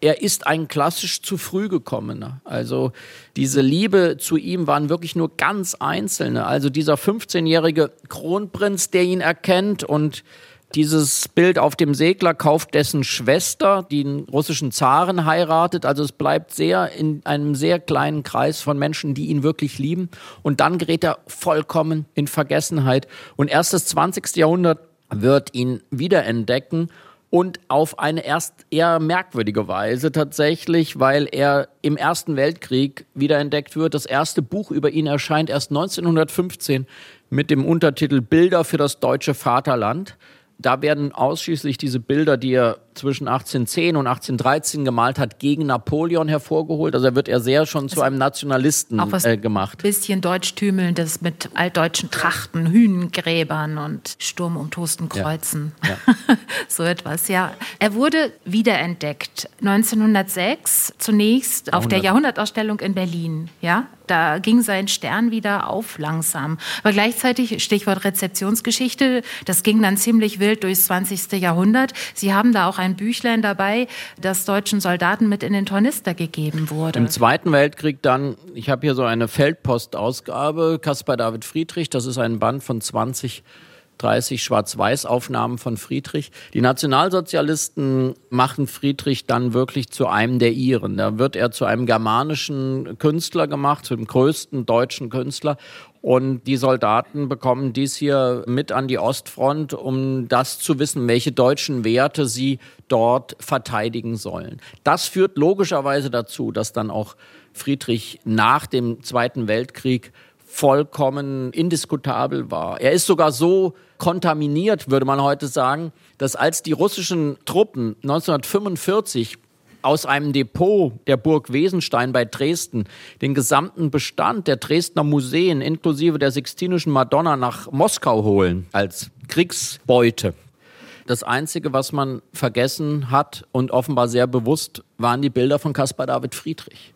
er ist ein klassisch zu früh gekommener. Also diese Liebe zu ihm waren wirklich nur ganz einzelne. Also dieser 15-jährige Kronprinz, der ihn erkennt und dieses Bild auf dem Segler kauft dessen Schwester, die einen russischen Zaren heiratet. Also es bleibt sehr in einem sehr kleinen Kreis von Menschen, die ihn wirklich lieben. Und dann gerät er vollkommen in Vergessenheit. Und erst das 20. Jahrhundert wird ihn wiederentdecken und auf eine erst eher merkwürdige Weise tatsächlich, weil er im Ersten Weltkrieg wiederentdeckt wird. Das erste Buch über ihn erscheint erst 1915 mit dem Untertitel Bilder für das deutsche Vaterland da werden ausschließlich diese Bilder, die er zwischen 1810 und 1813 gemalt hat, gegen Napoleon hervorgeholt. Also er wird er sehr schon also zu einem Nationalisten auch was äh, gemacht. Bisschen deutschtümelndes mit altdeutschen Trachten, Hünengräbern und Sturm um Tostenkreuzen. Ja. Ja. so etwas, ja. Er wurde wiederentdeckt 1906 zunächst auf der Jahrhundertausstellung in Berlin. Ja, da ging sein Stern wieder auf langsam. Aber gleichzeitig, Stichwort Rezeptionsgeschichte, das ging dann ziemlich wild durchs 20. Jahrhundert. Sie haben da auch ein Büchlein dabei, das deutschen Soldaten mit in den Tornister gegeben wurde. Im Zweiten Weltkrieg dann, ich habe hier so eine Feldpostausgabe, Caspar David Friedrich, das ist ein Band von 20 30 Schwarz-Weiß-Aufnahmen von Friedrich. Die Nationalsozialisten machen Friedrich dann wirklich zu einem der ihren. Da wird er zu einem germanischen Künstler gemacht, zu dem größten deutschen Künstler. Und die Soldaten bekommen dies hier mit an die Ostfront, um das zu wissen, welche deutschen Werte sie dort verteidigen sollen. Das führt logischerweise dazu, dass dann auch Friedrich nach dem Zweiten Weltkrieg vollkommen indiskutabel war. Er ist sogar so kontaminiert, würde man heute sagen, dass als die russischen Truppen 1945 aus einem Depot der Burg Wesenstein bei Dresden den gesamten Bestand der Dresdner Museen inklusive der Sixtinischen Madonna nach Moskau holen als Kriegsbeute. Das Einzige, was man vergessen hat und offenbar sehr bewusst, waren die Bilder von Caspar David Friedrich.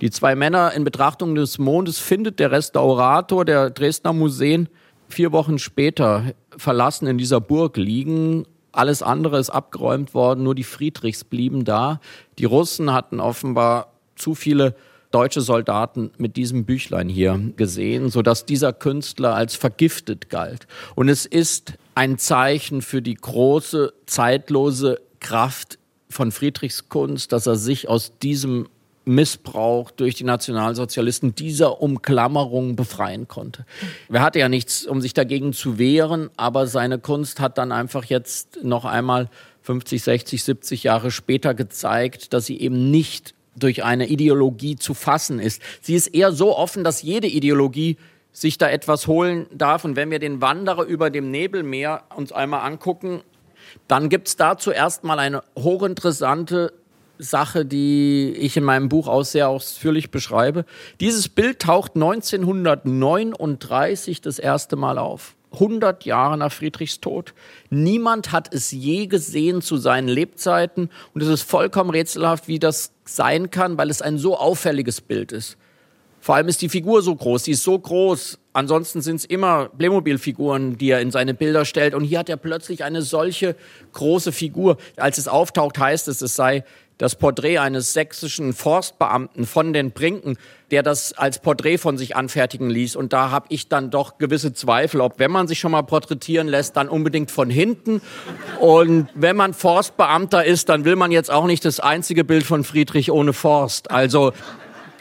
Die zwei Männer in Betrachtung des Mondes findet der Restaurator der Dresdner Museen vier Wochen später verlassen in dieser Burg liegen. Alles andere ist abgeräumt worden, nur die Friedrichs blieben da. Die Russen hatten offenbar zu viele deutsche Soldaten mit diesem Büchlein hier gesehen, sodass dieser Künstler als vergiftet galt. Und es ist ein Zeichen für die große, zeitlose Kraft von Friedrichs Kunst, dass er sich aus diesem Missbrauch durch die Nationalsozialisten dieser Umklammerung befreien konnte. Er hatte ja nichts, um sich dagegen zu wehren, aber seine Kunst hat dann einfach jetzt noch einmal 50, 60, 70 Jahre später gezeigt, dass sie eben nicht durch eine Ideologie zu fassen ist. Sie ist eher so offen, dass jede Ideologie sich da etwas holen darf. Und wenn wir den Wanderer über dem Nebelmeer uns einmal angucken, dann gibt es dazu erstmal eine hochinteressante Sache, die ich in meinem Buch auch sehr ausführlich beschreibe. Dieses Bild taucht 1939 das erste Mal auf. 100 Jahre nach Friedrichs Tod. Niemand hat es je gesehen zu seinen Lebzeiten und es ist vollkommen rätselhaft, wie das sein kann, weil es ein so auffälliges Bild ist. Vor allem ist die Figur so groß, sie ist so groß. Ansonsten sind es immer Playmobil-Figuren, die er in seine Bilder stellt. Und hier hat er plötzlich eine solche große Figur. Als es auftaucht, heißt es, es sei das Porträt eines sächsischen Forstbeamten von den Brinken, der das als Porträt von sich anfertigen ließ. Und da habe ich dann doch gewisse Zweifel, ob wenn man sich schon mal porträtieren lässt, dann unbedingt von hinten. Und wenn man Forstbeamter ist, dann will man jetzt auch nicht das einzige Bild von Friedrich ohne Forst. Also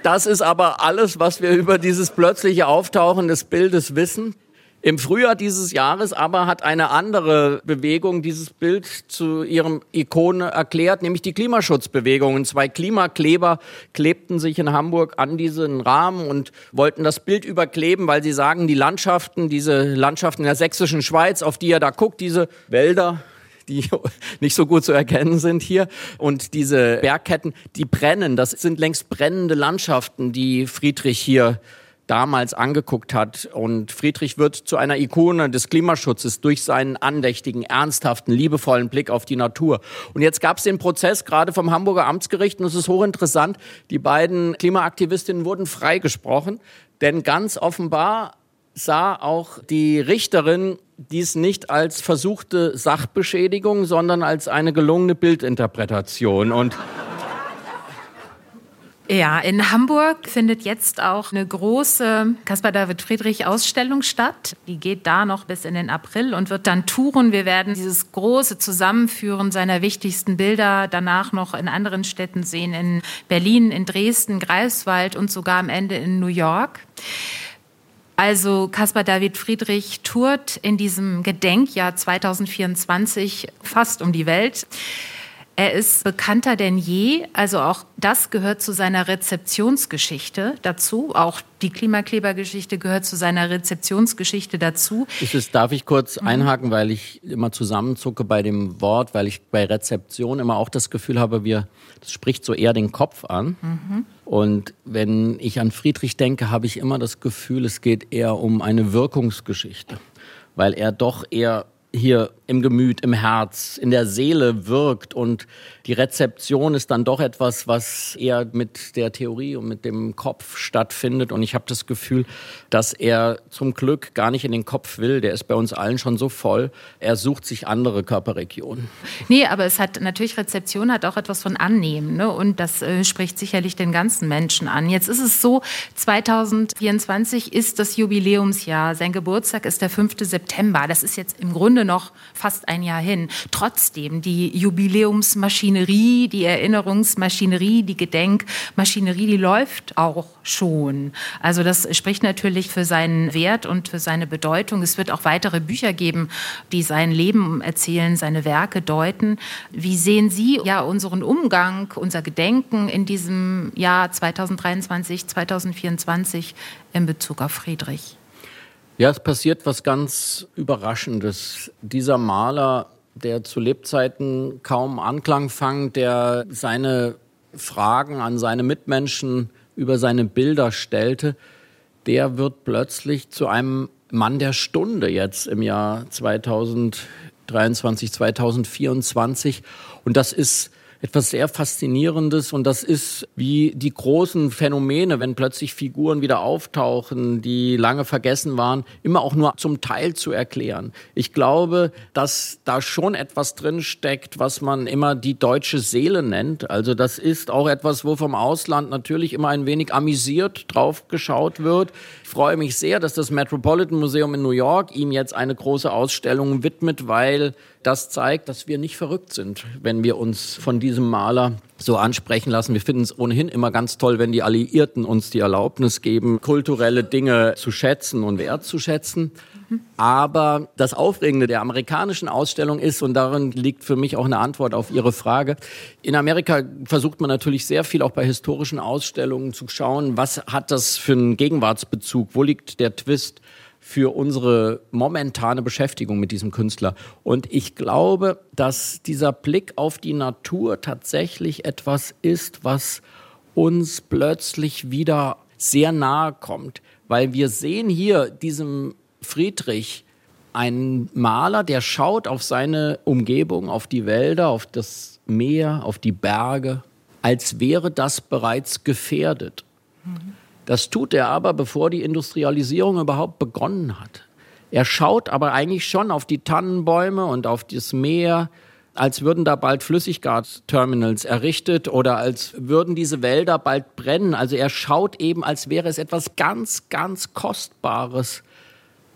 das ist aber alles, was wir über dieses plötzliche Auftauchen des Bildes wissen. Im Frühjahr dieses Jahres aber hat eine andere Bewegung dieses Bild zu ihrem Ikone erklärt, nämlich die Klimaschutzbewegung. Und zwei Klimakleber klebten sich in Hamburg an diesen Rahmen und wollten das Bild überkleben, weil sie sagen, die Landschaften, diese Landschaften in der sächsischen Schweiz, auf die er da guckt, diese Wälder, die nicht so gut zu erkennen sind hier. Und diese Bergketten, die brennen. Das sind längst brennende Landschaften, die Friedrich hier damals angeguckt hat. Und Friedrich wird zu einer Ikone des Klimaschutzes durch seinen andächtigen, ernsthaften, liebevollen Blick auf die Natur. Und jetzt gab es den Prozess gerade vom Hamburger Amtsgericht und es ist hochinteressant. Die beiden Klimaaktivistinnen wurden freigesprochen, denn ganz offenbar sah auch die Richterin dies nicht als versuchte Sachbeschädigung, sondern als eine gelungene Bildinterpretation. Und ja, in Hamburg findet jetzt auch eine große Caspar David Friedrich Ausstellung statt. Die geht da noch bis in den April und wird dann touren. Wir werden dieses große Zusammenführen seiner wichtigsten Bilder danach noch in anderen Städten sehen, in Berlin, in Dresden, Greifswald und sogar am Ende in New York. Also Caspar David Friedrich tourt in diesem Gedenkjahr 2024 fast um die Welt. Er ist bekannter denn je, also auch das gehört zu seiner Rezeptionsgeschichte dazu. Auch die Klimaklebergeschichte gehört zu seiner Rezeptionsgeschichte dazu. Ist es, darf ich kurz mhm. einhaken, weil ich immer zusammenzucke bei dem Wort, weil ich bei Rezeption immer auch das Gefühl habe, wir, das spricht so eher den Kopf an. Mhm. Und wenn ich an Friedrich denke, habe ich immer das Gefühl, es geht eher um eine Wirkungsgeschichte, weil er doch eher hier im Gemüt, im Herz, in der Seele wirkt und die Rezeption ist dann doch etwas, was eher mit der Theorie und mit dem Kopf stattfindet und ich habe das Gefühl, dass er zum Glück gar nicht in den Kopf will, der ist bei uns allen schon so voll, er sucht sich andere Körperregionen. Nee, aber es hat natürlich Rezeption hat auch etwas von Annehmen ne? und das äh, spricht sicherlich den ganzen Menschen an. Jetzt ist es so, 2024 ist das Jubiläumsjahr, sein Geburtstag ist der 5. September, das ist jetzt im Grunde noch fast ein Jahr hin. Trotzdem, die Jubiläumsmaschinerie, die Erinnerungsmaschinerie, die Gedenkmaschinerie, die läuft auch schon. Also das spricht natürlich für seinen Wert und für seine Bedeutung. Es wird auch weitere Bücher geben, die sein Leben erzählen, seine Werke deuten. Wie sehen Sie ja unseren Umgang, unser Gedenken in diesem Jahr 2023, 2024 in Bezug auf Friedrich? Ja, es passiert was ganz Überraschendes. Dieser Maler, der zu Lebzeiten kaum Anklang fand, der seine Fragen an seine Mitmenschen über seine Bilder stellte, der wird plötzlich zu einem Mann der Stunde jetzt im Jahr 2023, 2024. Und das ist etwas sehr Faszinierendes und das ist wie die großen Phänomene, wenn plötzlich Figuren wieder auftauchen, die lange vergessen waren, immer auch nur zum Teil zu erklären. Ich glaube, dass da schon etwas drin steckt, was man immer die deutsche Seele nennt. Also das ist auch etwas, wo vom Ausland natürlich immer ein wenig amüsiert drauf geschaut wird. Ich freue mich sehr, dass das Metropolitan Museum in New York ihm jetzt eine große Ausstellung widmet, weil das zeigt, dass wir nicht verrückt sind, wenn wir uns von diesem Maler so ansprechen lassen. Wir finden es ohnehin immer ganz toll, wenn die Alliierten uns die Erlaubnis geben, kulturelle Dinge zu schätzen und wertzuschätzen. Aber das Aufregende der amerikanischen Ausstellung ist, und darin liegt für mich auch eine Antwort auf Ihre Frage, in Amerika versucht man natürlich sehr viel auch bei historischen Ausstellungen zu schauen, was hat das für einen Gegenwartsbezug, wo liegt der Twist für unsere momentane Beschäftigung mit diesem Künstler. Und ich glaube, dass dieser Blick auf die Natur tatsächlich etwas ist, was uns plötzlich wieder sehr nahe kommt, weil wir sehen hier diesem Friedrich einen Maler, der schaut auf seine Umgebung, auf die Wälder, auf das Meer, auf die Berge, als wäre das bereits gefährdet. Das tut er aber, bevor die Industrialisierung überhaupt begonnen hat. Er schaut aber eigentlich schon auf die Tannenbäume und auf das Meer, als würden da bald Flüssiggasterminals errichtet oder als würden diese Wälder bald brennen. Also er schaut eben, als wäre es etwas ganz, ganz Kostbares,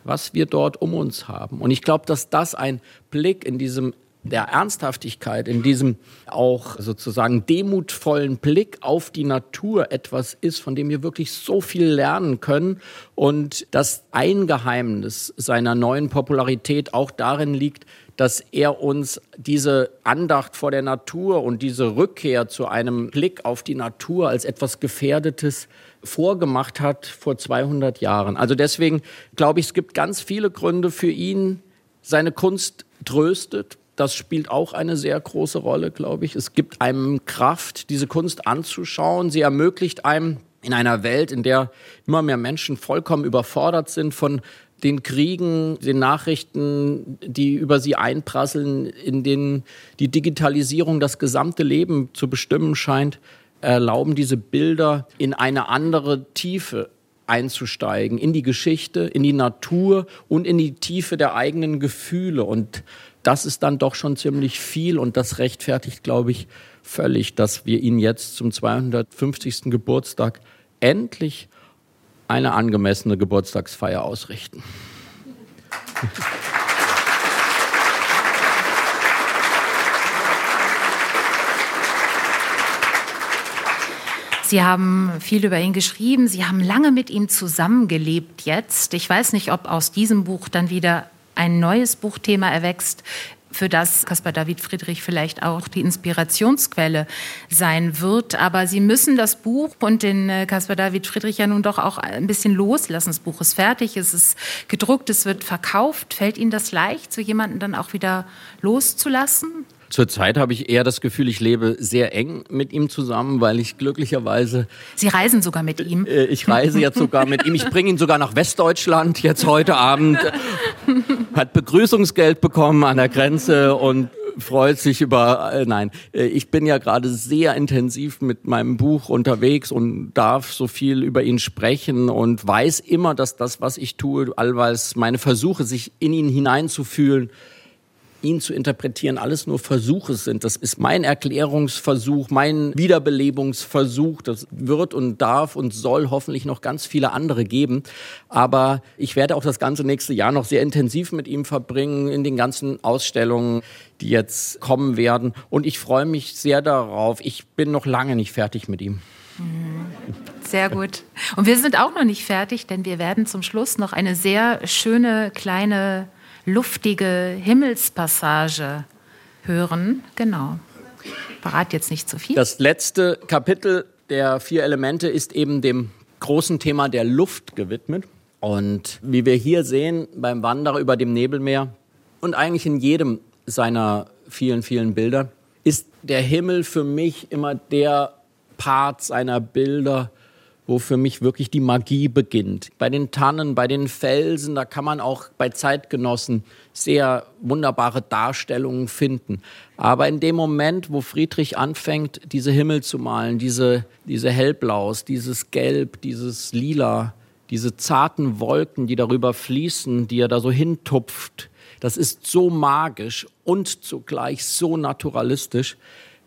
was wir dort um uns haben. Und ich glaube, dass das ein Blick in diesem der Ernsthaftigkeit, in diesem auch sozusagen demutvollen Blick auf die Natur etwas ist, von dem wir wirklich so viel lernen können. Und das ein Geheimnis seiner neuen Popularität auch darin liegt, dass er uns diese Andacht vor der Natur und diese Rückkehr zu einem Blick auf die Natur als etwas Gefährdetes vorgemacht hat vor 200 Jahren. Also deswegen glaube ich, es gibt ganz viele Gründe für ihn. Seine Kunst tröstet. Das spielt auch eine sehr große Rolle, glaube ich. Es gibt einem Kraft, diese Kunst anzuschauen. Sie ermöglicht einem in einer Welt, in der immer mehr Menschen vollkommen überfordert sind von den Kriegen, den Nachrichten, die über sie einprasseln, in denen die Digitalisierung das gesamte Leben zu bestimmen scheint, erlauben diese Bilder in eine andere Tiefe einzusteigen, in die Geschichte, in die Natur und in die Tiefe der eigenen Gefühle. Und das ist dann doch schon ziemlich viel und das rechtfertigt, glaube ich, völlig, dass wir ihn jetzt zum 250. Geburtstag endlich eine angemessene Geburtstagsfeier ausrichten. Sie haben viel über ihn geschrieben. Sie haben lange mit ihm zusammengelebt jetzt. Ich weiß nicht, ob aus diesem Buch dann wieder ein neues Buchthema erwächst, für das Caspar David Friedrich vielleicht auch die Inspirationsquelle sein wird. Aber Sie müssen das Buch und den äh, Caspar David Friedrich ja nun doch auch ein bisschen loslassen. Das Buch ist fertig, es ist gedruckt, es wird verkauft. Fällt Ihnen das leicht, so jemanden dann auch wieder loszulassen? Zurzeit habe ich eher das Gefühl, ich lebe sehr eng mit ihm zusammen, weil ich glücklicherweise. Sie reisen sogar mit ihm. Äh, ich reise jetzt sogar mit ihm. Ich bringe ihn sogar nach Westdeutschland jetzt heute Abend. Hat Begrüßungsgeld bekommen an der Grenze und freut sich über, äh, nein, äh, ich bin ja gerade sehr intensiv mit meinem Buch unterwegs und darf so viel über ihn sprechen und weiß immer, dass das, was ich tue, allweils meine Versuche, sich in ihn hineinzufühlen, ihn zu interpretieren, alles nur Versuche sind. Das ist mein Erklärungsversuch, mein Wiederbelebungsversuch. Das wird und darf und soll hoffentlich noch ganz viele andere geben. Aber ich werde auch das ganze nächste Jahr noch sehr intensiv mit ihm verbringen in den ganzen Ausstellungen, die jetzt kommen werden. Und ich freue mich sehr darauf. Ich bin noch lange nicht fertig mit ihm. Mhm. Sehr gut. Und wir sind auch noch nicht fertig, denn wir werden zum Schluss noch eine sehr schöne kleine luftige Himmelspassage hören. Genau. Verrat jetzt nicht zu viel. Das letzte Kapitel der vier Elemente ist eben dem großen Thema der Luft gewidmet. Und wie wir hier sehen beim Wanderer über dem Nebelmeer und eigentlich in jedem seiner vielen, vielen Bilder, ist der Himmel für mich immer der Part seiner Bilder, wo für mich wirklich die Magie beginnt. Bei den Tannen, bei den Felsen, da kann man auch bei Zeitgenossen sehr wunderbare Darstellungen finden. Aber in dem Moment, wo Friedrich anfängt, diese Himmel zu malen, diese, diese Hellblaus, dieses Gelb, dieses Lila, diese zarten Wolken, die darüber fließen, die er da so hintupft, das ist so magisch und zugleich so naturalistisch,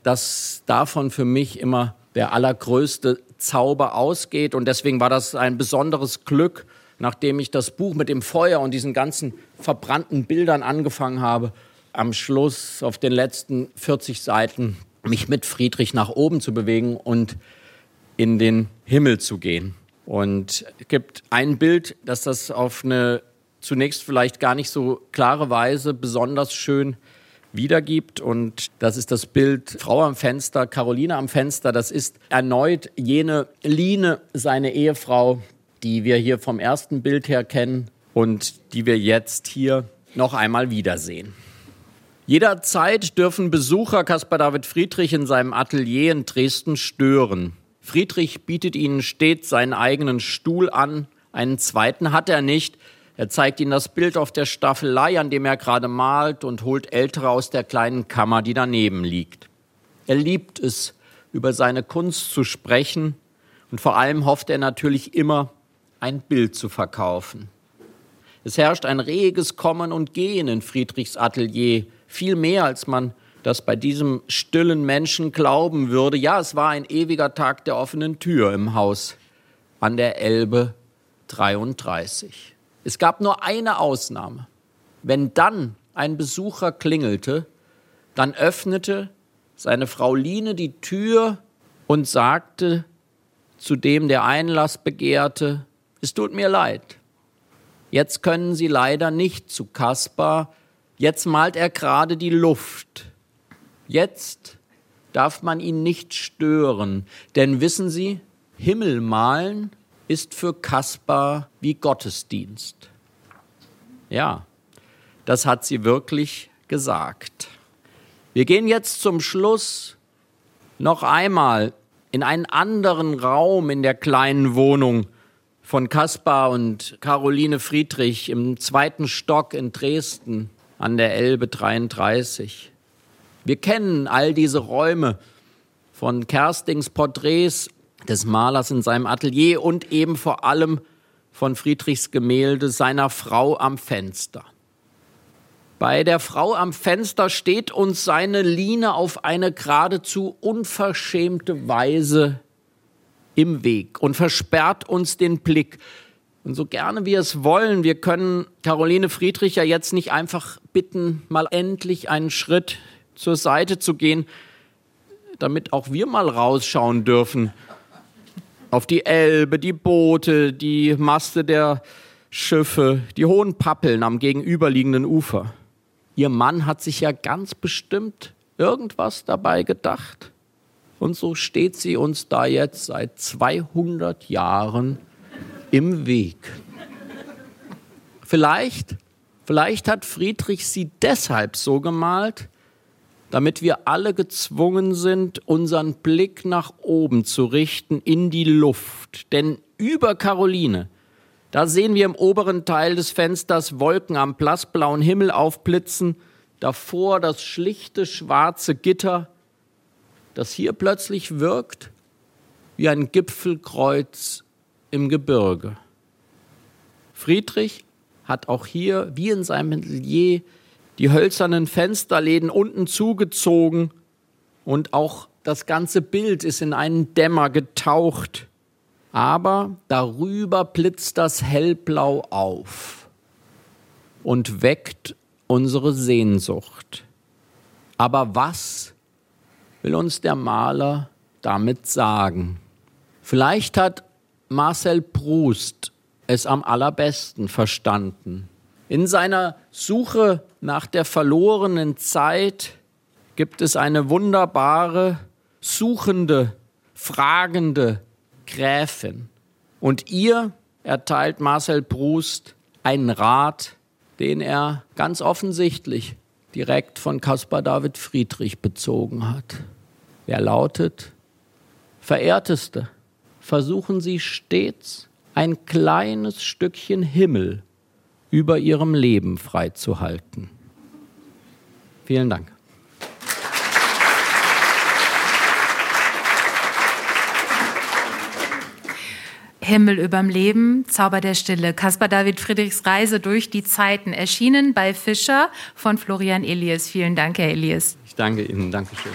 dass davon für mich immer der allergrößte Zauber ausgeht. Und deswegen war das ein besonderes Glück, nachdem ich das Buch mit dem Feuer und diesen ganzen verbrannten Bildern angefangen habe, am Schluss auf den letzten 40 Seiten mich mit Friedrich nach oben zu bewegen und in den Himmel zu gehen. Und es gibt ein Bild, das das auf eine zunächst vielleicht gar nicht so klare Weise besonders schön wiedergibt. Und das ist das Bild Frau am Fenster, Caroline am Fenster. Das ist erneut jene Line, seine Ehefrau, die wir hier vom ersten Bild her kennen und die wir jetzt hier noch einmal wiedersehen. Jederzeit dürfen Besucher Caspar David Friedrich in seinem Atelier in Dresden stören. Friedrich bietet ihnen stets seinen eigenen Stuhl an, einen zweiten hat er nicht. Er zeigt ihnen das Bild auf der Staffelei, an dem er gerade malt und holt ältere aus der kleinen Kammer, die daneben liegt. Er liebt es, über seine Kunst zu sprechen und vor allem hofft er natürlich immer, ein Bild zu verkaufen. Es herrscht ein reges Kommen und Gehen in Friedrichs Atelier, viel mehr als man das bei diesem stillen Menschen glauben würde. Ja, es war ein ewiger Tag der offenen Tür im Haus an der Elbe 33. Es gab nur eine Ausnahme. Wenn dann ein Besucher klingelte, dann öffnete seine Frau Line die Tür und sagte zu dem, der Einlass begehrte, es tut mir leid. Jetzt können Sie leider nicht zu Kaspar, jetzt malt er gerade die Luft. Jetzt darf man ihn nicht stören, denn wissen Sie, Himmel malen ist für Kaspar wie Gottesdienst. Ja, das hat sie wirklich gesagt. Wir gehen jetzt zum Schluss noch einmal in einen anderen Raum in der kleinen Wohnung von Kaspar und Caroline Friedrich im zweiten Stock in Dresden an der Elbe 33. Wir kennen all diese Räume von Kerstings Porträts des Malers in seinem Atelier und eben vor allem von Friedrichs Gemälde seiner Frau am Fenster. Bei der Frau am Fenster steht uns seine Line auf eine geradezu unverschämte Weise im Weg und versperrt uns den Blick. Und so gerne wir es wollen, wir können Caroline Friedrich ja jetzt nicht einfach bitten, mal endlich einen Schritt zur Seite zu gehen, damit auch wir mal rausschauen dürfen auf die Elbe, die Boote, die Maste der Schiffe, die hohen Pappeln am gegenüberliegenden Ufer. Ihr Mann hat sich ja ganz bestimmt irgendwas dabei gedacht. Und so steht sie uns da jetzt seit 200 Jahren im Weg. Vielleicht, vielleicht hat Friedrich sie deshalb so gemalt, damit wir alle gezwungen sind, unseren Blick nach oben zu richten in die Luft. Denn über Caroline, da sehen wir im oberen Teil des Fensters Wolken am blassblauen Himmel aufblitzen, davor das schlichte schwarze Gitter, das hier plötzlich wirkt wie ein Gipfelkreuz im Gebirge. Friedrich hat auch hier, wie in seinem Atelier, die hölzernen Fensterläden unten zugezogen und auch das ganze Bild ist in einen Dämmer getaucht. Aber darüber blitzt das Hellblau auf und weckt unsere Sehnsucht. Aber was will uns der Maler damit sagen? Vielleicht hat Marcel Proust es am allerbesten verstanden. In seiner Suche nach der verlorenen Zeit gibt es eine wunderbare, suchende, fragende Gräfin. Und ihr erteilt Marcel Proust einen Rat, den er ganz offensichtlich direkt von Caspar David Friedrich bezogen hat. Er lautet, Verehrteste, versuchen Sie stets ein kleines Stückchen Himmel über ihrem Leben freizuhalten. Vielen Dank. Himmel überm Leben, Zauber der Stille. Caspar David Friedrichs Reise durch die Zeiten. Erschienen bei Fischer von Florian Elias. Vielen Dank, Herr Elias. Ich danke Ihnen. Dankeschön.